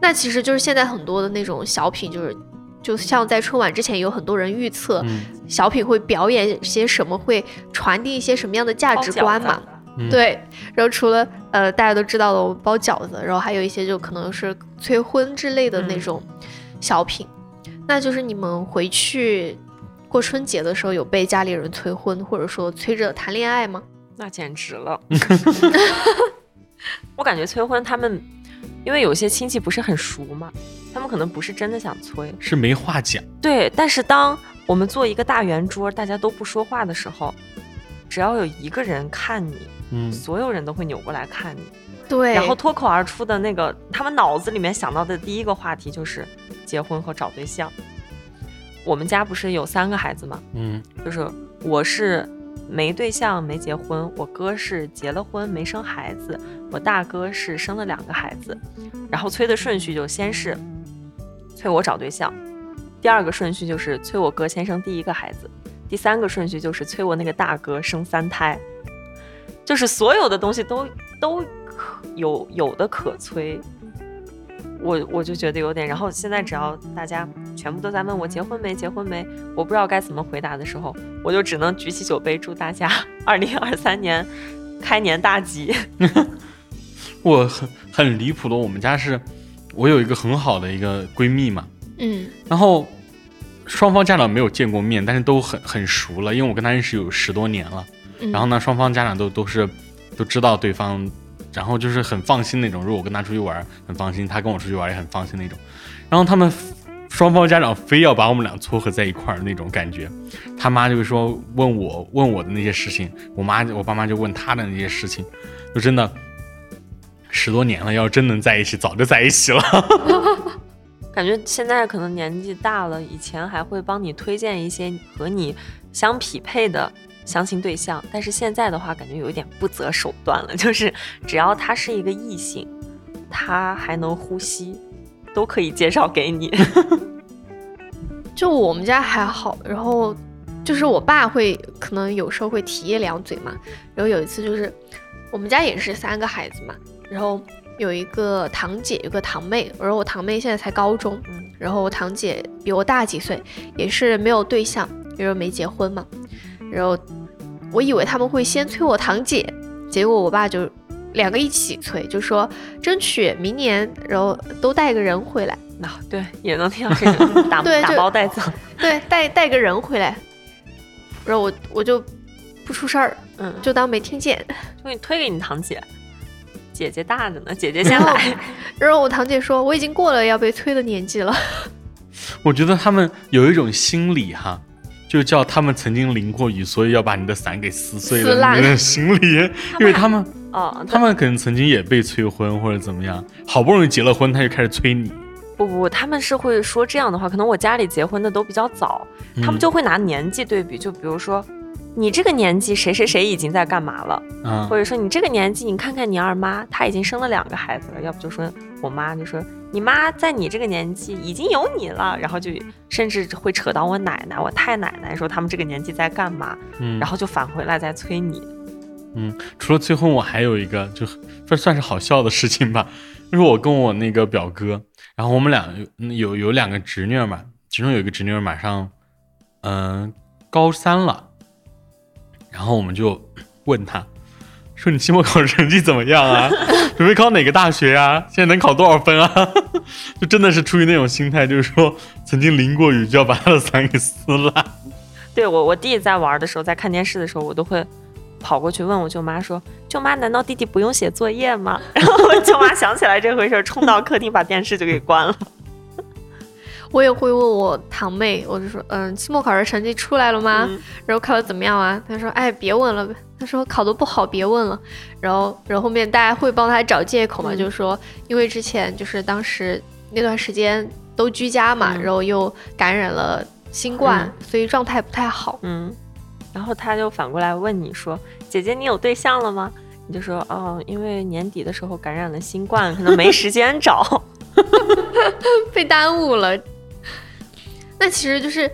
那其实就是现在很多的那种小品，就是就像在春晚之前有很多人预测小品会表演些什么，会传递一些什么样的价值观嘛。对，然后除了呃大家都知道的包饺子，然后还有一些就可能是催婚之类的那种小品，那就是你们回去过春节的时候有被家里人催婚，或者说催着谈恋爱吗？那简直了！我感觉催婚他们，因为有些亲戚不是很熟嘛，他们可能不是真的想催，是没话讲。对，但是当我们做一个大圆桌，大家都不说话的时候，只要有一个人看你。嗯，所有人都会扭过来看你，对，然后脱口而出的那个，他们脑子里面想到的第一个话题就是结婚和找对象。我们家不是有三个孩子吗？嗯，就是我是没对象没结婚，我哥是结了婚没生孩子，我大哥是生了两个孩子。然后催的顺序就先是催我找对象，第二个顺序就是催我哥先生第一个孩子，第三个顺序就是催我那个大哥生三胎。就是所有的东西都都可有有的可催，我我就觉得有点。然后现在只要大家全部都在问我结婚没结婚没，我不知道该怎么回答的时候，我就只能举起酒杯祝大家 二零二三年开年大吉。我很很离谱的，我们家是，我有一个很好的一个闺蜜嘛，嗯，然后双方家长没有见过面，但是都很很熟了，因为我跟她认识有十多年了。然后呢，双方家长都都是都知道对方，然后就是很放心那种。如果我跟他出去玩，很放心；他跟我出去玩也很放心那种。然后他们双方家长非要把我们俩撮合在一块儿那种感觉。他妈就说问我问我的那些事情，我妈我爸妈就问他的那些事情，就真的十多年了，要真能在一起，早就在一起了。感觉现在可能年纪大了，以前还会帮你推荐一些和你相匹配的。相亲对象，但是现在的话，感觉有一点不择手段了。就是只要他是一个异性，他还能呼吸，都可以介绍给你。就我们家还好，然后就是我爸会可能有时候会提一两嘴嘛。然后有一次就是我们家也是三个孩子嘛，然后有一个堂姐，有个堂妹，然后我堂妹现在才高中，然后我堂姐比我大几岁，也是没有对象，因为没结婚嘛，然后。我以为他们会先催我堂姐，结果我爸就两个一起催，就说争取明年，然后都带个人回来。那对，也能听到这个打 打包带走，对，带带个人回来。然后我我就不出声儿，嗯，就当没听见，就给你推给你堂姐，姐姐大着呢，姐姐先来。然后我堂姐说我已经过了要被催的年纪了。我觉得他们有一种心理哈。就叫他们曾经淋过雨，所以要把你的伞给撕碎了。你的行李，因为他们哦，他们可能曾经也被催婚或者怎么样，好不容易结了婚，他就开始催你。不不，他们是会说这样的话。可能我家里结婚的都比较早，他们就会拿年纪对比，就比如说。你这个年纪，谁谁谁已经在干嘛了？嗯，或者说你这个年纪，你看看你二妈，她已经生了两个孩子了。要不就说我妈，就说你妈在你这个年纪已经有你了。然后就甚至会扯到我奶奶、我太奶奶，说他们这个年纪在干嘛？嗯，然后就返回来再催你。嗯，除了催婚，我还有一个，就这算是好笑的事情吧。就是我跟我那个表哥，然后我们俩有有两个侄女嘛，其中有一个侄女马上嗯高三了。然后我们就 问他，说你期末考试成绩怎么样啊？准备考哪个大学呀？现在能考多少分啊？就真的是出于那种心态，就是说曾经淋过雨就要把他的伞给撕烂。对我，我弟在玩的时候，在看电视的时候，我都会跑过去问我舅妈说：“舅妈，难道弟弟不用写作业吗？”然后我舅妈想起来这回事，冲到客厅把电视就给关了。我也会问我堂妹，我就说，嗯，期末考试成绩出来了吗？然后考的怎么样啊？她说，哎，别问了。她说考的不好，别问了。然后，然后后面大家会帮她找借口嘛，就是说，因为之前就是当时那段时间都居家嘛，然后又感染了新冠，所以状态不太好。嗯。然后他就反过来问你说，姐姐，你有对象了吗？你就说，哦，因为年底的时候感染了新冠，可能没时间找，被耽误了。那其实就是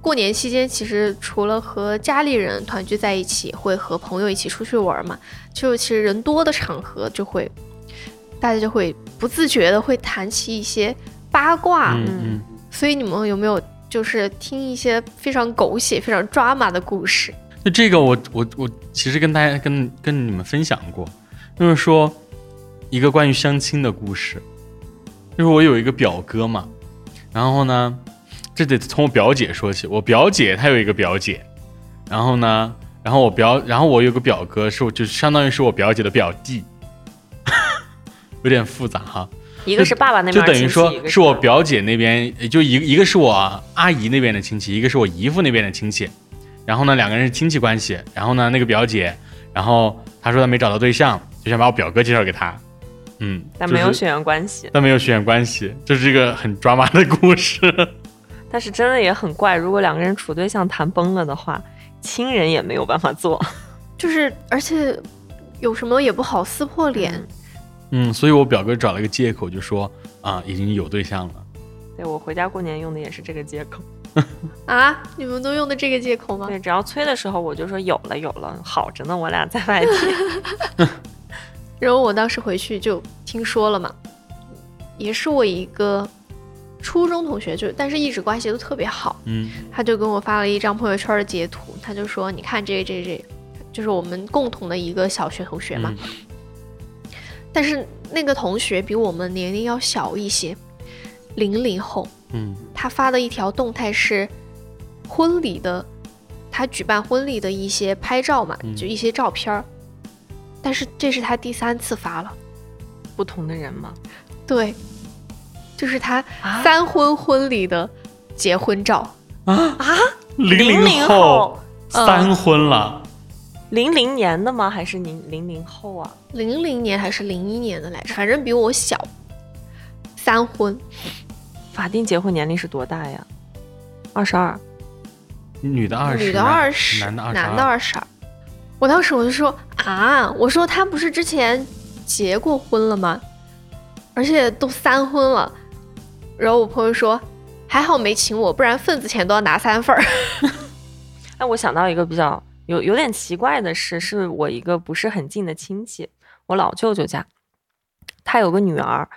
过年期间，其实除了和家里人团聚在一起，会和朋友一起出去玩嘛。就其实人多的场合，就会大家就会不自觉的会谈起一些八卦。嗯嗯。所以你们有没有就是听一些非常狗血、非常抓马的故事？那这个我我我其实跟大家跟跟你们分享过，就是说一个关于相亲的故事。就是我有一个表哥嘛，然后呢。这得从我表姐说起。我表姐她有一个表姐，然后呢，然后我表，然后我有个表哥，是我就相当于是我表姐的表弟，有点复杂哈。一个是爸爸那边，就等于说是我表姐那边，就一一个是我阿姨那边的亲戚，一个是我姨父那边的亲戚。然后呢，两个人是亲戚关系。然后呢，那个表姐，然后她说她没找到对象，就想把我表哥介绍给她。嗯，但没有血缘关系。但没有血缘关系，这是一个很抓马的故事。但是真的也很怪，如果两个人处对象谈崩了的话，亲人也没有办法做，就是而且有什么也不好撕破脸。嗯，所以我表哥找了一个借口，就说啊已经有对象了。对我回家过年用的也是这个借口。啊，你们都用的这个借口吗？对，只要催的时候我就说有了有了，好着呢，我俩在外地。然后我当时回去就听说了嘛，也是我一个。初中同学就，但是一直关系都特别好。嗯，他就跟我发了一张朋友圈的截图，他就说：“你看这这这，就是我们共同的一个小学同学嘛。”但是那个同学比我们年龄要小一些，零零后。嗯，他发的一条动态是婚礼的，他举办婚礼的一些拍照嘛，就一些照片儿。但是这是他第三次发了，不同的人吗？对。就是他三婚婚礼的结婚照啊啊！零零后三婚了，零零年的吗？还是零零零后啊？零零年还是零一年的来着？反正比我小。三婚，法定结婚年龄是多大呀？二十二。女的二十，女的二十，男的二，男的二十二。我当时我就说啊，我说他不是之前结过婚了吗？而且都三婚了。然后我朋友说，还好没请我，不然份子钱都要拿三份儿。哎，我想到一个比较有有点奇怪的事，是我一个不是很近的亲戚，我老舅舅家，他有个女儿，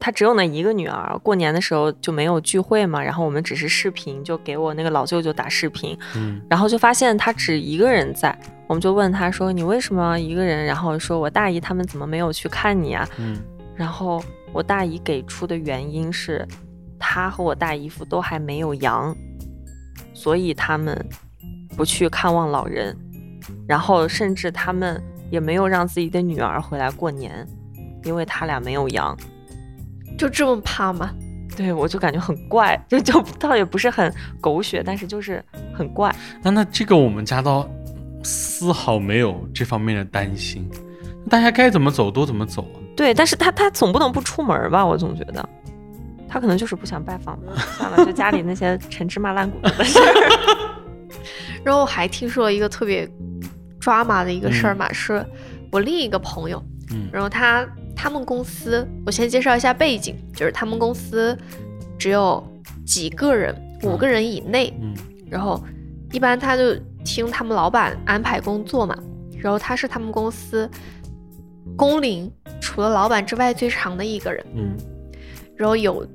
他只有那一个女儿。过年的时候就没有聚会嘛，然后我们只是视频，就给我那个老舅舅打视频，嗯，然后就发现他只一个人在，我们就问他说：“你为什么一个人？”然后说：“我大姨他们怎么没有去看你啊？”嗯，然后。我大姨给出的原因是，她和我大姨夫都还没有阳，所以他们不去看望老人，然后甚至他们也没有让自己的女儿回来过年，因为他俩没有阳。就这么怕吗？对，我就感觉很怪，就就倒也不是很狗血，但是就是很怪。那那这个我们家倒丝毫没有这方面的担心。大家该怎么走都怎么走啊。对，但是他他总不能不出门吧？我总觉得，他可能就是不想拜访吧。算了，就家里那些陈芝麻烂谷子的事儿。然后还听说一个特别抓马的一个事儿嘛，是我另一个朋友，嗯，然后他他们公司，我先介绍一下背景，就是他们公司只有几个人，五个人以内，嗯，然后一般他就听他们老板安排工作嘛，然后他是他们公司工龄除了老板之外最长的一个人，嗯，然后有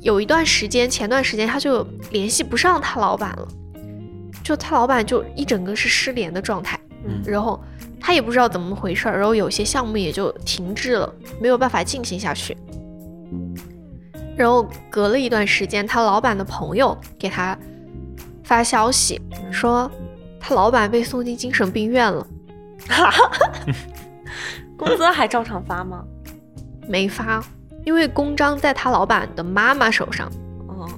有一段时间，前段时间他就联系不上他老板了。就他老板就一整个是失联的状态，嗯，然后他也不知道怎么回事儿，然后有些项目也就停滞了，没有办法进行下去。然后隔了一段时间，他老板的朋友给他发消息说，他老板被送进精神病院了。哈，工资还照常发吗？没发，因为公章在他老板的妈妈手上。哦，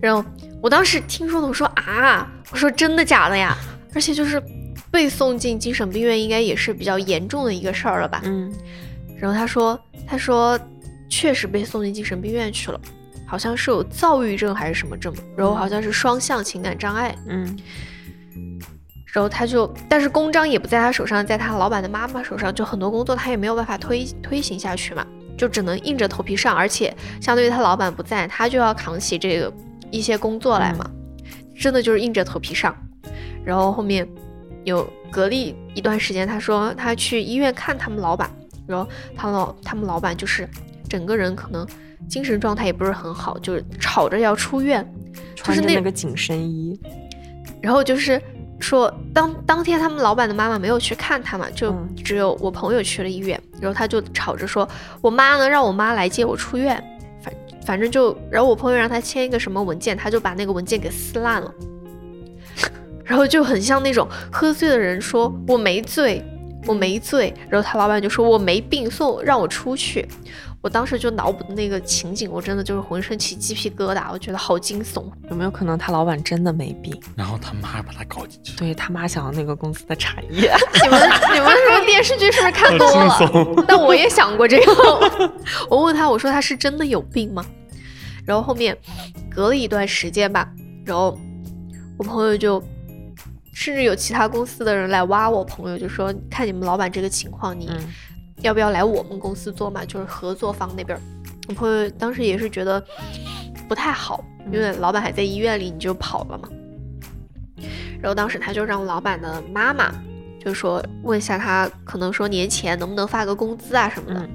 然后。我当时听说的，我说啊，我说真的假的呀？而且就是被送进精神病院，应该也是比较严重的一个事儿了吧？嗯。然后他说，他说确实被送进精神病院去了，好像是有躁郁症还是什么症，然后好像是双向情感障碍。嗯。然后他就，但是公章也不在他手上，在他老板的妈妈手上，就很多工作他也没有办法推推行下去嘛，就只能硬着头皮上，而且相对于他老板不在，他就要扛起这个。一些工作来嘛，真的就是硬着头皮上。然后后面有隔离一段时间，他说他去医院看他们老板，然后他老他们老板就是整个人可能精神状态也不是很好，就是吵着要出院，穿着那个紧身衣。然后就是说当当天他们老板的妈妈没有去看他嘛，就只有我朋友去了医院，然后他就吵着说，我妈呢让我妈来接我出院。反反正就，然后我朋友让他签一个什么文件，他就把那个文件给撕烂了，然后就很像那种喝醉的人说我没醉，我没醉，然后他老板就说我没病，送让我出去。我当时就脑补的那个情景，我真的就是浑身起鸡皮疙瘩，我觉得好惊悚。有没有可能他老板真的没病，然后他妈把他搞进去？对他妈想要那个公司的产业。你们你们说电视剧是不是看多了？但我也想过这个。我问他，我说他是真的有病吗？然后后面隔了一段时间吧，然后我朋友就甚至有其他公司的人来挖我朋友，就说看你们老板这个情况，你。要不要来我们公司做嘛？就是合作方那边，我朋友当时也是觉得不太好，因为老板还在医院里，你就跑了嘛。然后当时他就让老板的妈妈就说问一下他，可能说年前能不能发个工资啊什么的。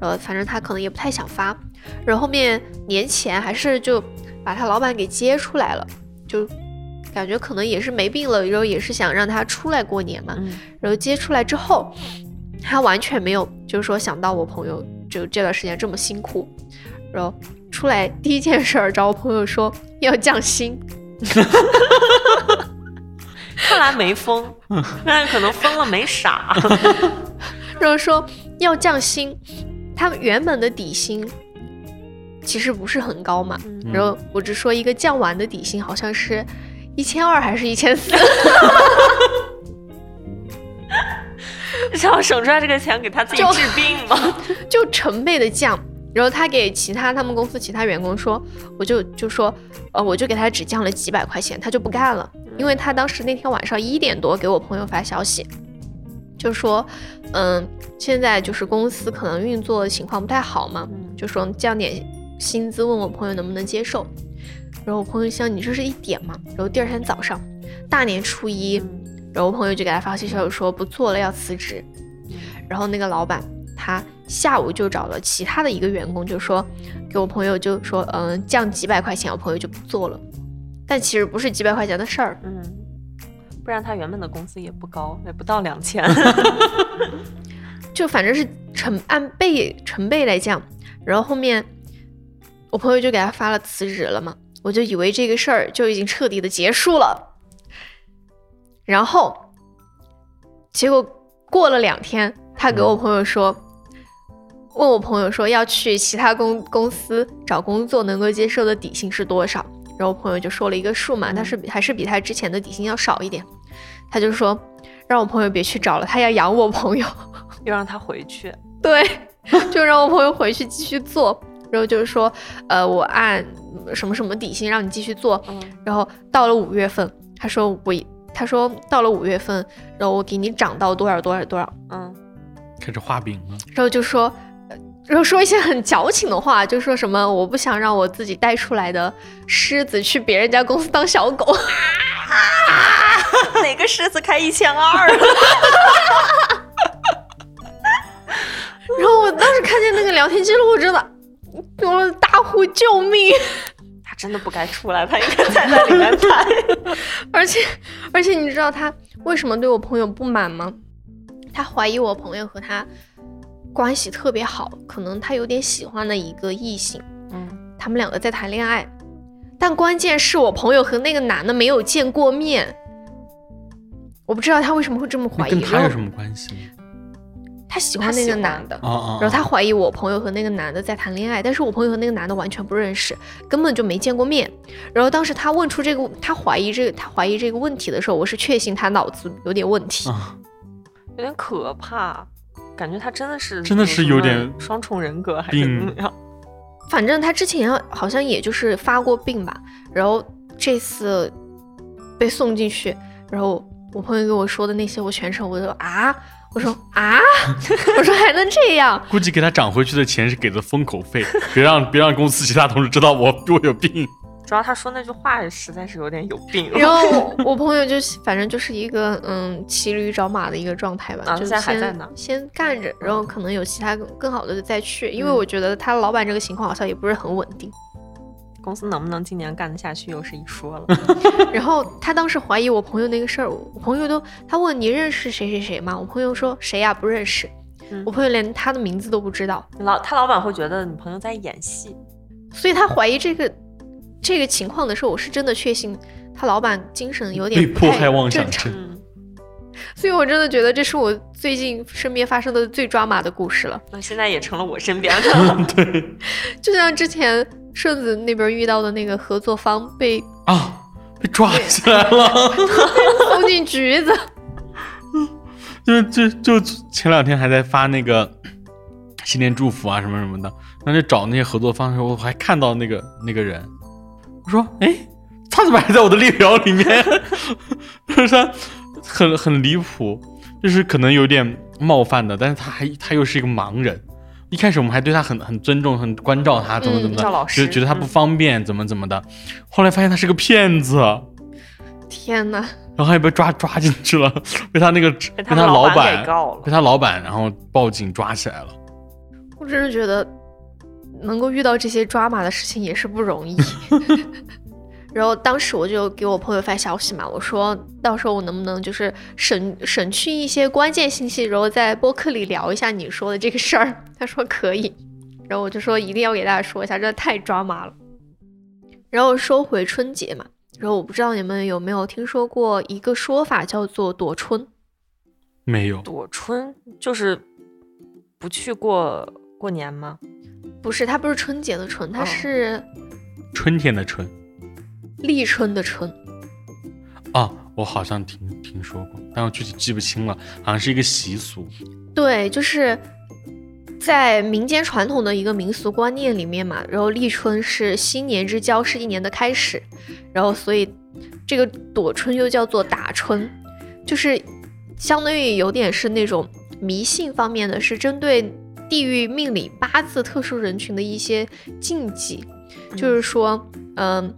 呃，反正他可能也不太想发。然后后面年前还是就把他老板给接出来了，就感觉可能也是没病了，然后也是想让他出来过年嘛。然后接出来之后。他完全没有，就是说想到我朋友就这段时间这么辛苦，然后出来第一件事儿找我朋友说要降薪，看来没疯，但可能疯了没傻，然后说要降薪，他们原本的底薪其实不是很高嘛，然后我只说一个降完的底薪好像是一千二还是一千四。是要省出来这个钱给他自己治病吗？就成倍的降，然后他给其他他们公司其他员工说，我就就说，呃，我就给他只降了几百块钱，他就不干了，因为他当时那天晚上一点多给我朋友发消息，就说，嗯，现在就是公司可能运作情况不太好嘛，就说降点薪资，问我朋友能不能接受，然后我朋友想你这是一点嘛，然后第二天早上大年初一。然后我朋友就给他发信息说不做了要辞职，然后那个老板他下午就找了其他的一个员工，就说给我朋友就说嗯降几百块钱，我朋友就不做了，但其实不是几百块钱的事儿，嗯，不然他原本的工资也不高，也不到两千，就反正是成按倍成倍来降，然后后面我朋友就给他发了辞职了嘛，我就以为这个事儿就已经彻底的结束了。然后，结果过了两天，他给我朋友说，问我朋友说要去其他公公司找工作，能够接受的底薪是多少？然后我朋友就说了一个数嘛，但是还是比他之前的底薪要少一点。他就说让我朋友别去找了，他要养我朋友。又让他回去，对，就让我朋友回去继续做，然后就是说，呃，我按什么什么底薪让你继续做，然后到了五月份，他说我，他说到了五月份，然后我给你涨到多少多少多少，嗯，开始画饼了，然后就说，然后说一些很矫情的话，就说什么我不想让我自己带出来的狮子去别人家公司当小狗。哪个狮子开一千二？然后我当时看见那个聊天记录，我真的，我大呼救命！他真的不该出来，他应该在那里面拍。而且，而且你知道他为什么对我朋友不满吗？他怀疑我朋友和他关系特别好，可能他有点喜欢的一个异性。嗯，他们两个在谈恋爱，但关键是我朋友和那个男的没有见过面。我不知道他为什么会这么怀疑，跟他有什么关系？他喜欢那个男的，然后他怀疑我朋友和那个男的在谈恋爱，但是我朋友和那个男的完全不认识，根本就没见过面。然后当时他问出这个，他怀疑这个，他怀疑这个问题的时候，我是确信他脑子有点问题，有点可怕，感觉他真的是真的是有点双重人格还是怎么样？反正他之前好像也就是发过病吧，然后这次被送进去，然后。我朋友跟我说的那些，我全程我都啊，我说啊，我说还能这样？估计给他涨回去的钱是给的封口费，别让别让公司其他同事知道我我有病。主要他说那句话实在是有点有病。然后我朋友就反正就是一个嗯骑驴找马的一个状态吧，就先先干着，然后可能有其他更更好的再去，因为我觉得他老板这个情况好像也不是很稳定。公司能不能今年干得下去又是一说了。然后他当时怀疑我朋友那个事儿，我朋友都他问你认识谁谁谁吗？我朋友说谁呀不认识。我朋友连他的名字都不知道。老他老板会觉得你朋友在演戏，所以他怀疑这个这个情况的时候，我是真的确信他老板精神有点被迫害妄想症。所以我真的觉得这是我最近身边发生的最抓马的故事了。那现在也成了我身边的。对，就像之前。顺子那边遇到的那个合作方被啊被抓起来了，送进局子。就就就前两天还在发那个新年祝福啊什么什么的，然后就找那些合作方的时候，我还看到那个那个人，我说哎，他怎么还在我的列表里面？就是很很离谱，就是可能有点冒犯的，但是他还他又是一个盲人。一开始我们还对他很很尊重，很关照他，怎么怎么的，觉得觉得他不方便，怎么怎么的。后来发现他是个骗子，天哪！然后还被抓抓进去了，被他那个被他老板告了，被他老板然后报警抓起来了。我真是觉得能够遇到这些抓马的事情也是不容易。然后当时我就给我朋友发消息嘛，我说到时候我能不能就是省省去一些关键信息，然后在播客里聊一下你说的这个事儿。他说可以，然后我就说一定要给大家说一下，真的太抓马了。然后说回春节嘛，然后我不知道你们有没有听说过一个说法叫做躲春？没有。躲春就是不去过过年吗？不是，它不是春节的春，它是春天的春。立春的春，啊，我好像听听说过，但我具体记不清了，好像是一个习俗。对，就是在民间传统的一个民俗观念里面嘛，然后立春是新年之交，是一年的开始，然后所以这个躲春又叫做打春，就是相当于有点是那种迷信方面的，是针对地域命理八字特殊人群的一些禁忌，就是说，嗯。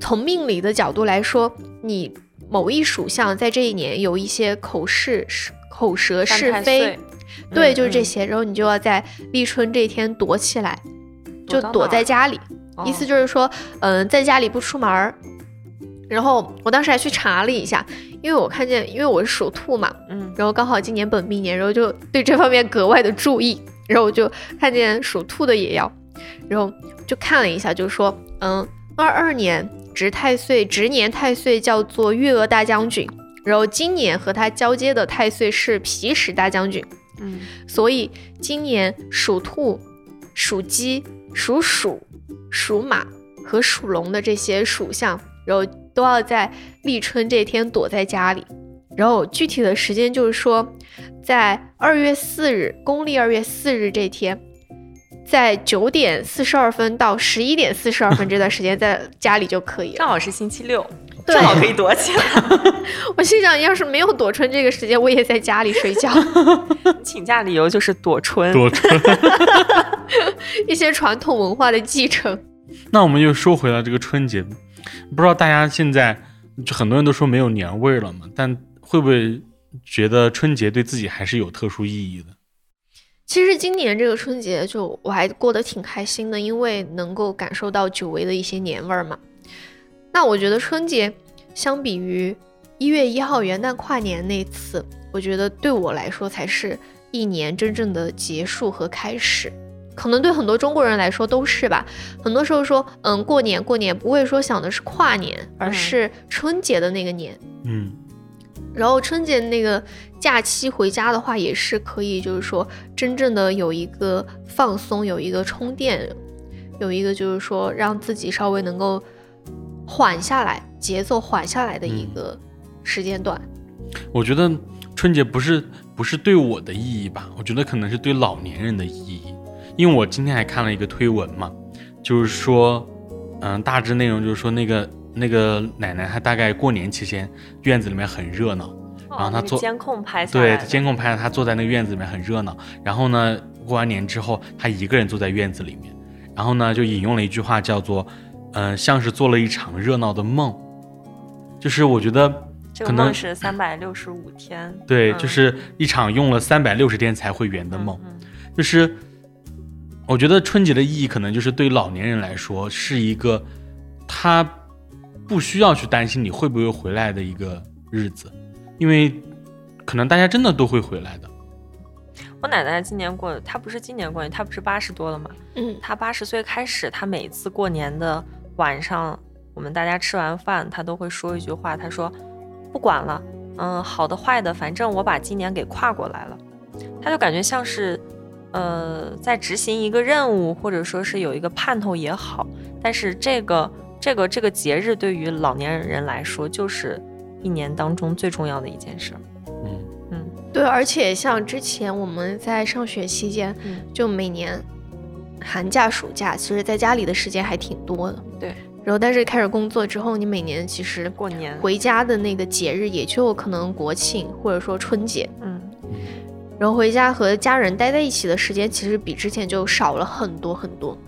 从命理的角度来说，你某一属相在这一年有一些口是是口舌是非，对，就是这些，然后你就要在立春这天躲起来，就躲在家里，意思就是说，嗯，在家里不出门儿。然后我当时还去查了一下，因为我看见，因为我是属兔嘛，嗯，然后刚好今年本命年，然后就对这方面格外的注意，然后我就看见属兔的也要，然后就看了一下，就说，嗯，二二年。值太岁，值年太岁叫做月娥大将军，然后今年和他交接的太岁是皮实大将军，嗯，所以今年属兔、属鸡、属鼠、属马和属龙的这些属相，然后都要在立春这天躲在家里，然后具体的时间就是说，在二月四日，公历二月四日这天，在九点四十二分到十一点四十二分这段时间，在家里就可以了。正好是星期六，正好可以躲起来。我心想，要是没有躲春这个时间，我也在家里睡觉。请假理由就是躲春，躲春。一些传统文化的继承。那我们又说回了这个春节，不知道大家现在就很多人都说没有年味了嘛？但会不会觉得春节对自己还是有特殊意义的？其实今年这个春节就我还过得挺开心的，因为能够感受到久违的一些年味儿嘛。那我觉得春节相比于一月一号元旦跨年那次，我觉得对我来说才是一年真正的结束和开始。可能对很多中国人来说都是吧。很多时候说，嗯，过年过年不会说想的是跨年，而是春节的那个年。嗯。然后春节那个假期回家的话，也是可以，就是说真正的有一个放松，有一个充电，有一个就是说让自己稍微能够缓下来，节奏缓下来的一个时间段。我觉得春节不是不是对我的意义吧？我觉得可能是对老年人的意义。因为我今天还看了一个推文嘛，就是说，嗯，大致内容就是说那个那个奶奶她大概过年期间院子里面很热闹，然后她坐监控拍下对监控拍了她坐在那个院子里面很热闹，然后呢过完年之后她一个人坐在院子里面，然后呢就引用了一句话叫做，嗯，像是做了一场热闹的梦，就是我觉得可能是三百六十五天，对，就是一场用了三百六十天才会圆的梦，就是。我觉得春节的意义可能就是对老年人来说是一个，他不需要去担心你会不会回来的一个日子，因为可能大家真的都会回来的。我奶奶今年过，她不是今年过年，她不是八十多了吗？嗯，她八十岁开始，她每次过年的晚上，我们大家吃完饭，她都会说一句话，她说：“不管了，嗯，好的坏的，反正我把今年给跨过来了。”她就感觉像是。呃，在执行一个任务，或者说是有一个盼头也好，但是这个这个这个节日对于老年人来说，就是一年当中最重要的一件事。嗯嗯，对，而且像之前我们在上学期间，就每年寒假、暑假，其实在家里的时间还挺多的。对，然后但是开始工作之后，你每年其实过年回家的那个节日，也就可能国庆或者说春节。嗯。然后回家和家人待在一起的时间，其实比之前就少了很多很多。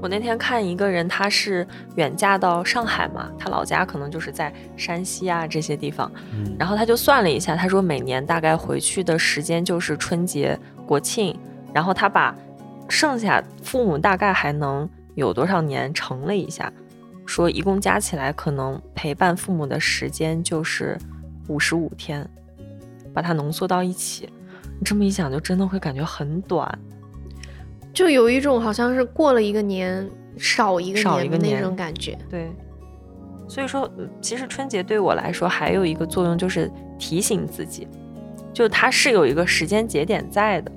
我那天看一个人，他是远嫁到上海嘛，他老家可能就是在山西啊这些地方。嗯。然后他就算了一下，他说每年大概回去的时间就是春节、国庆，然后他把剩下父母大概还能有多少年乘了一下，说一共加起来可能陪伴父母的时间就是五十五天，把它浓缩到一起。你这么一想，就真的会感觉很短，就有一种好像是过了一个年少一个年的那种感觉。对，所以说，其实春节对我来说还有一个作用，就是提醒自己，就它是有一个时间节点在的。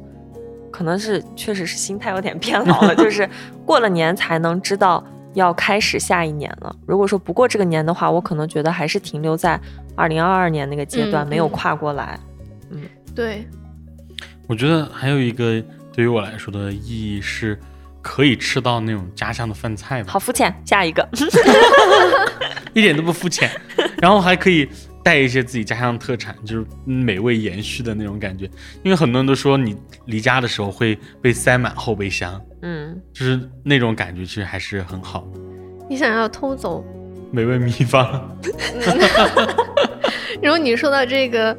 可能是确实是心态有点变老了，就 是过了年才能知道要开始下一年了。如果说不过这个年的话，我可能觉得还是停留在二零二二年那个阶段，没有跨过来。嗯，对。我觉得还有一个对于我来说的意义是，可以吃到那种家乡的饭菜吧。好肤浅，下一个，一点都不肤浅。然后还可以带一些自己家乡特产，就是美味延续的那种感觉。因为很多人都说你离家的时候会被塞满后备箱，嗯，就是那种感觉，其实还是很好。你想要偷走美味秘方？如果你说到这个。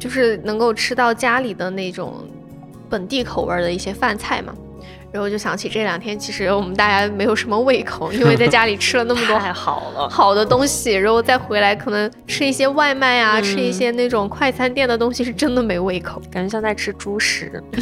就是能够吃到家里的那种本地口味的一些饭菜嘛，然后就想起这两天其实我们大家没有什么胃口，因为在家里吃了那么多 太好了好的东西，然后再回来可能吃一些外卖啊，吃一些那种快餐店的东西是真的没胃口，感觉像在吃猪食。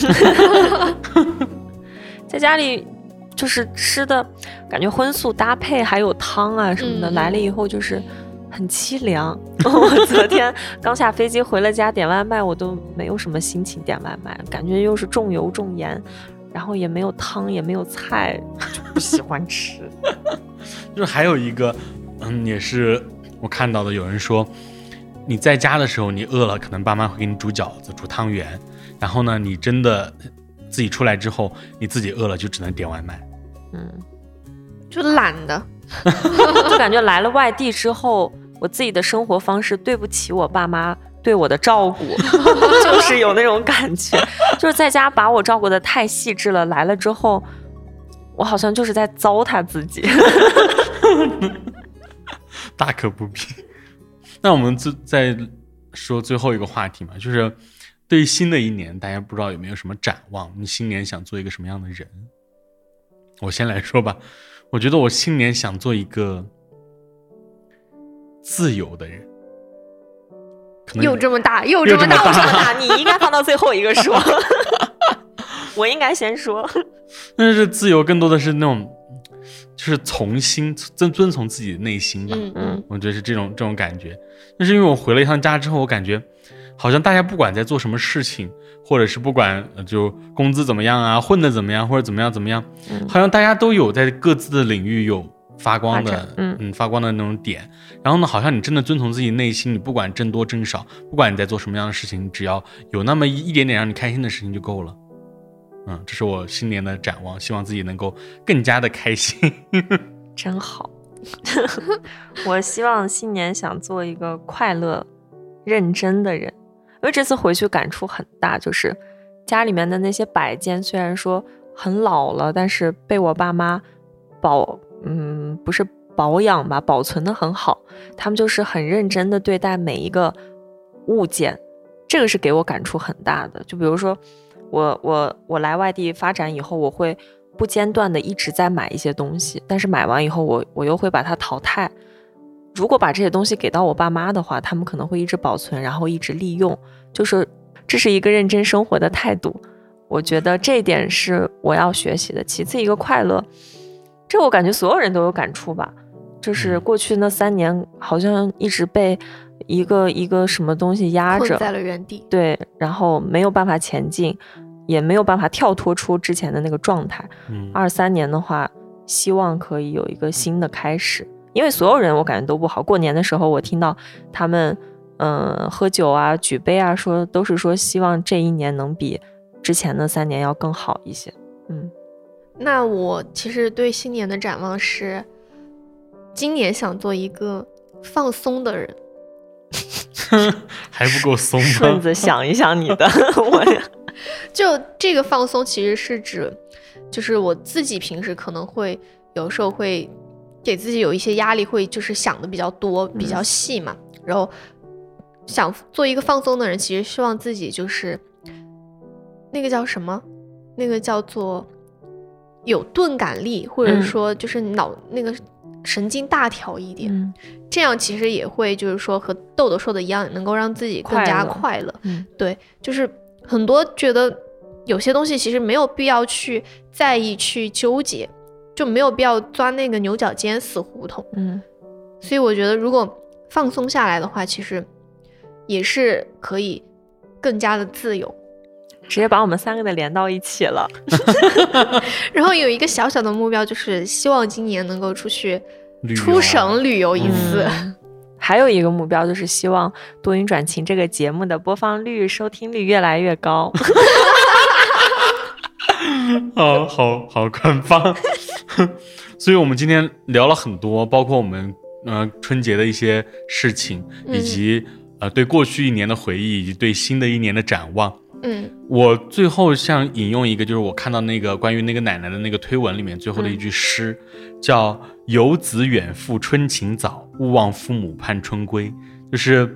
在家里就是吃的感觉荤素搭配，还有汤啊什么的，来了以后就是。很凄凉。我昨天刚下飞机回了家，点外卖我都没有什么心情点外卖，感觉又是重油重盐，然后也没有汤，也没有菜，就不喜欢吃。就是还有一个，嗯，也是我看到的，有人说，你在家的时候，你饿了，可能爸妈会给你煮饺子、煮汤圆。然后呢，你真的自己出来之后，你自己饿了就只能点外卖。嗯，就懒的，就感觉来了外地之后，我自己的生活方式对不起我爸妈对我的照顾，就是有那种感觉，就是在家把我照顾的太细致了，来了之后，我好像就是在糟蹋自己。大可不必。那我们再再说最后一个话题嘛，就是对于新的一年，大家不知道有没有什么展望？你新年想做一个什么样的人？我先来说吧，我觉得我新年想做一个自由的人。可能又这么大，又这么大，又这么大，你应该放到最后一个说。我应该先说。但是自由更多的是那种。就是从心遵遵从自己的内心吧，嗯嗯，我觉得是这种这种感觉。但是因为我回了一趟家之后，我感觉好像大家不管在做什么事情，或者是不管就工资怎么样啊，混的怎么样，或者怎么样怎么样，好像大家都有在各自的领域有发光的，嗯嗯，发光的那种点。然后呢，好像你真的遵从自己内心，你不管挣多挣少，不管你在做什么样的事情，只要有那么一一点点让你开心的事情就够了。嗯，这是我新年的展望，希望自己能够更加的开心。真好，我希望新年想做一个快乐、认真的人，因为这次回去感触很大，就是家里面的那些摆件虽然说很老了，但是被我爸妈保，嗯，不是保养吧，保存的很好，他们就是很认真的对待每一个物件，这个是给我感触很大的。就比如说。我我我来外地发展以后，我会不间断的一直在买一些东西，但是买完以后，我我又会把它淘汰。如果把这些东西给到我爸妈的话，他们可能会一直保存，然后一直利用，就是这是一个认真生活的态度。我觉得这一点是我要学习的。其次，一个快乐，这我感觉所有人都有感触吧。就是过去那三年，好像一直被一个一个什么东西压着，在了原地。对，然后没有办法前进，也没有办法跳脱出之前的那个状态。二三年的话，希望可以有一个新的开始。因为所有人我感觉都不好。过年的时候，我听到他们嗯喝酒啊、举杯啊，说都是说希望这一年能比之前的三年要更好一些。嗯，那我其实对新年的展望是。今年想做一个放松的人，还不够松吗？顺子想一想你的，我就这个放松其实是指，就是我自己平时可能会有时候会给自己有一些压力，会就是想的比较多、比较细嘛。然后想做一个放松的人，其实希望自己就是那个叫什么？那个叫做有钝感力，或者说就是脑那个。神经大条一点，这样其实也会就是说和豆豆说的一样，能够让自己更加快乐。嗯，对，就是很多觉得有些东西其实没有必要去在意、去纠结，就没有必要钻那个牛角尖、死胡同。嗯，所以我觉得如果放松下来的话，其实也是可以更加的自由。直接把我们三个的连到一起了，然后有一个小小的目标，就是希望今年能够出去出省旅游一次。还有一个目标就是希望多云转晴这个节目的播放率、收听率越来越高。好好好，官方。所以我们今天聊了很多，包括我们呃春节的一些事情，以及呃对过去一年的回忆，以及对新的一年的展望。嗯，我最后想引用一个，就是我看到那个关于那个奶奶的那个推文里面最后的一句诗，叫“游子远赴春情早，勿忘父母盼春归”。就是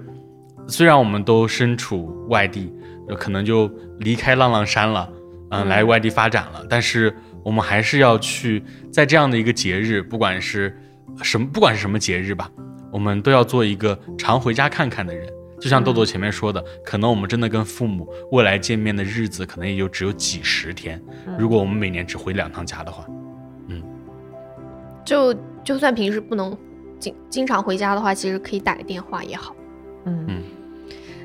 虽然我们都身处外地，可能就离开浪浪山了，嗯，来外地发展了，但是我们还是要去在这样的一个节日，不管是什么，不管是什么节日吧，我们都要做一个常回家看看的人。就像豆豆前面说的，可能我们真的跟父母未来见面的日子，可能也就只有几十天。如果我们每年只回两趟家的话，嗯，就就算平时不能经经常回家的话，其实可以打个电话也好。嗯嗯。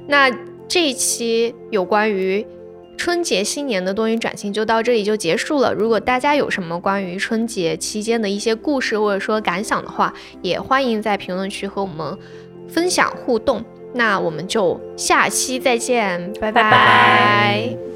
那这一期有关于春节新年的多云转晴就到这里就结束了。如果大家有什么关于春节期间的一些故事或者说感想的话，也欢迎在评论区和我们分享互动。那我们就下期再见，拜拜拜。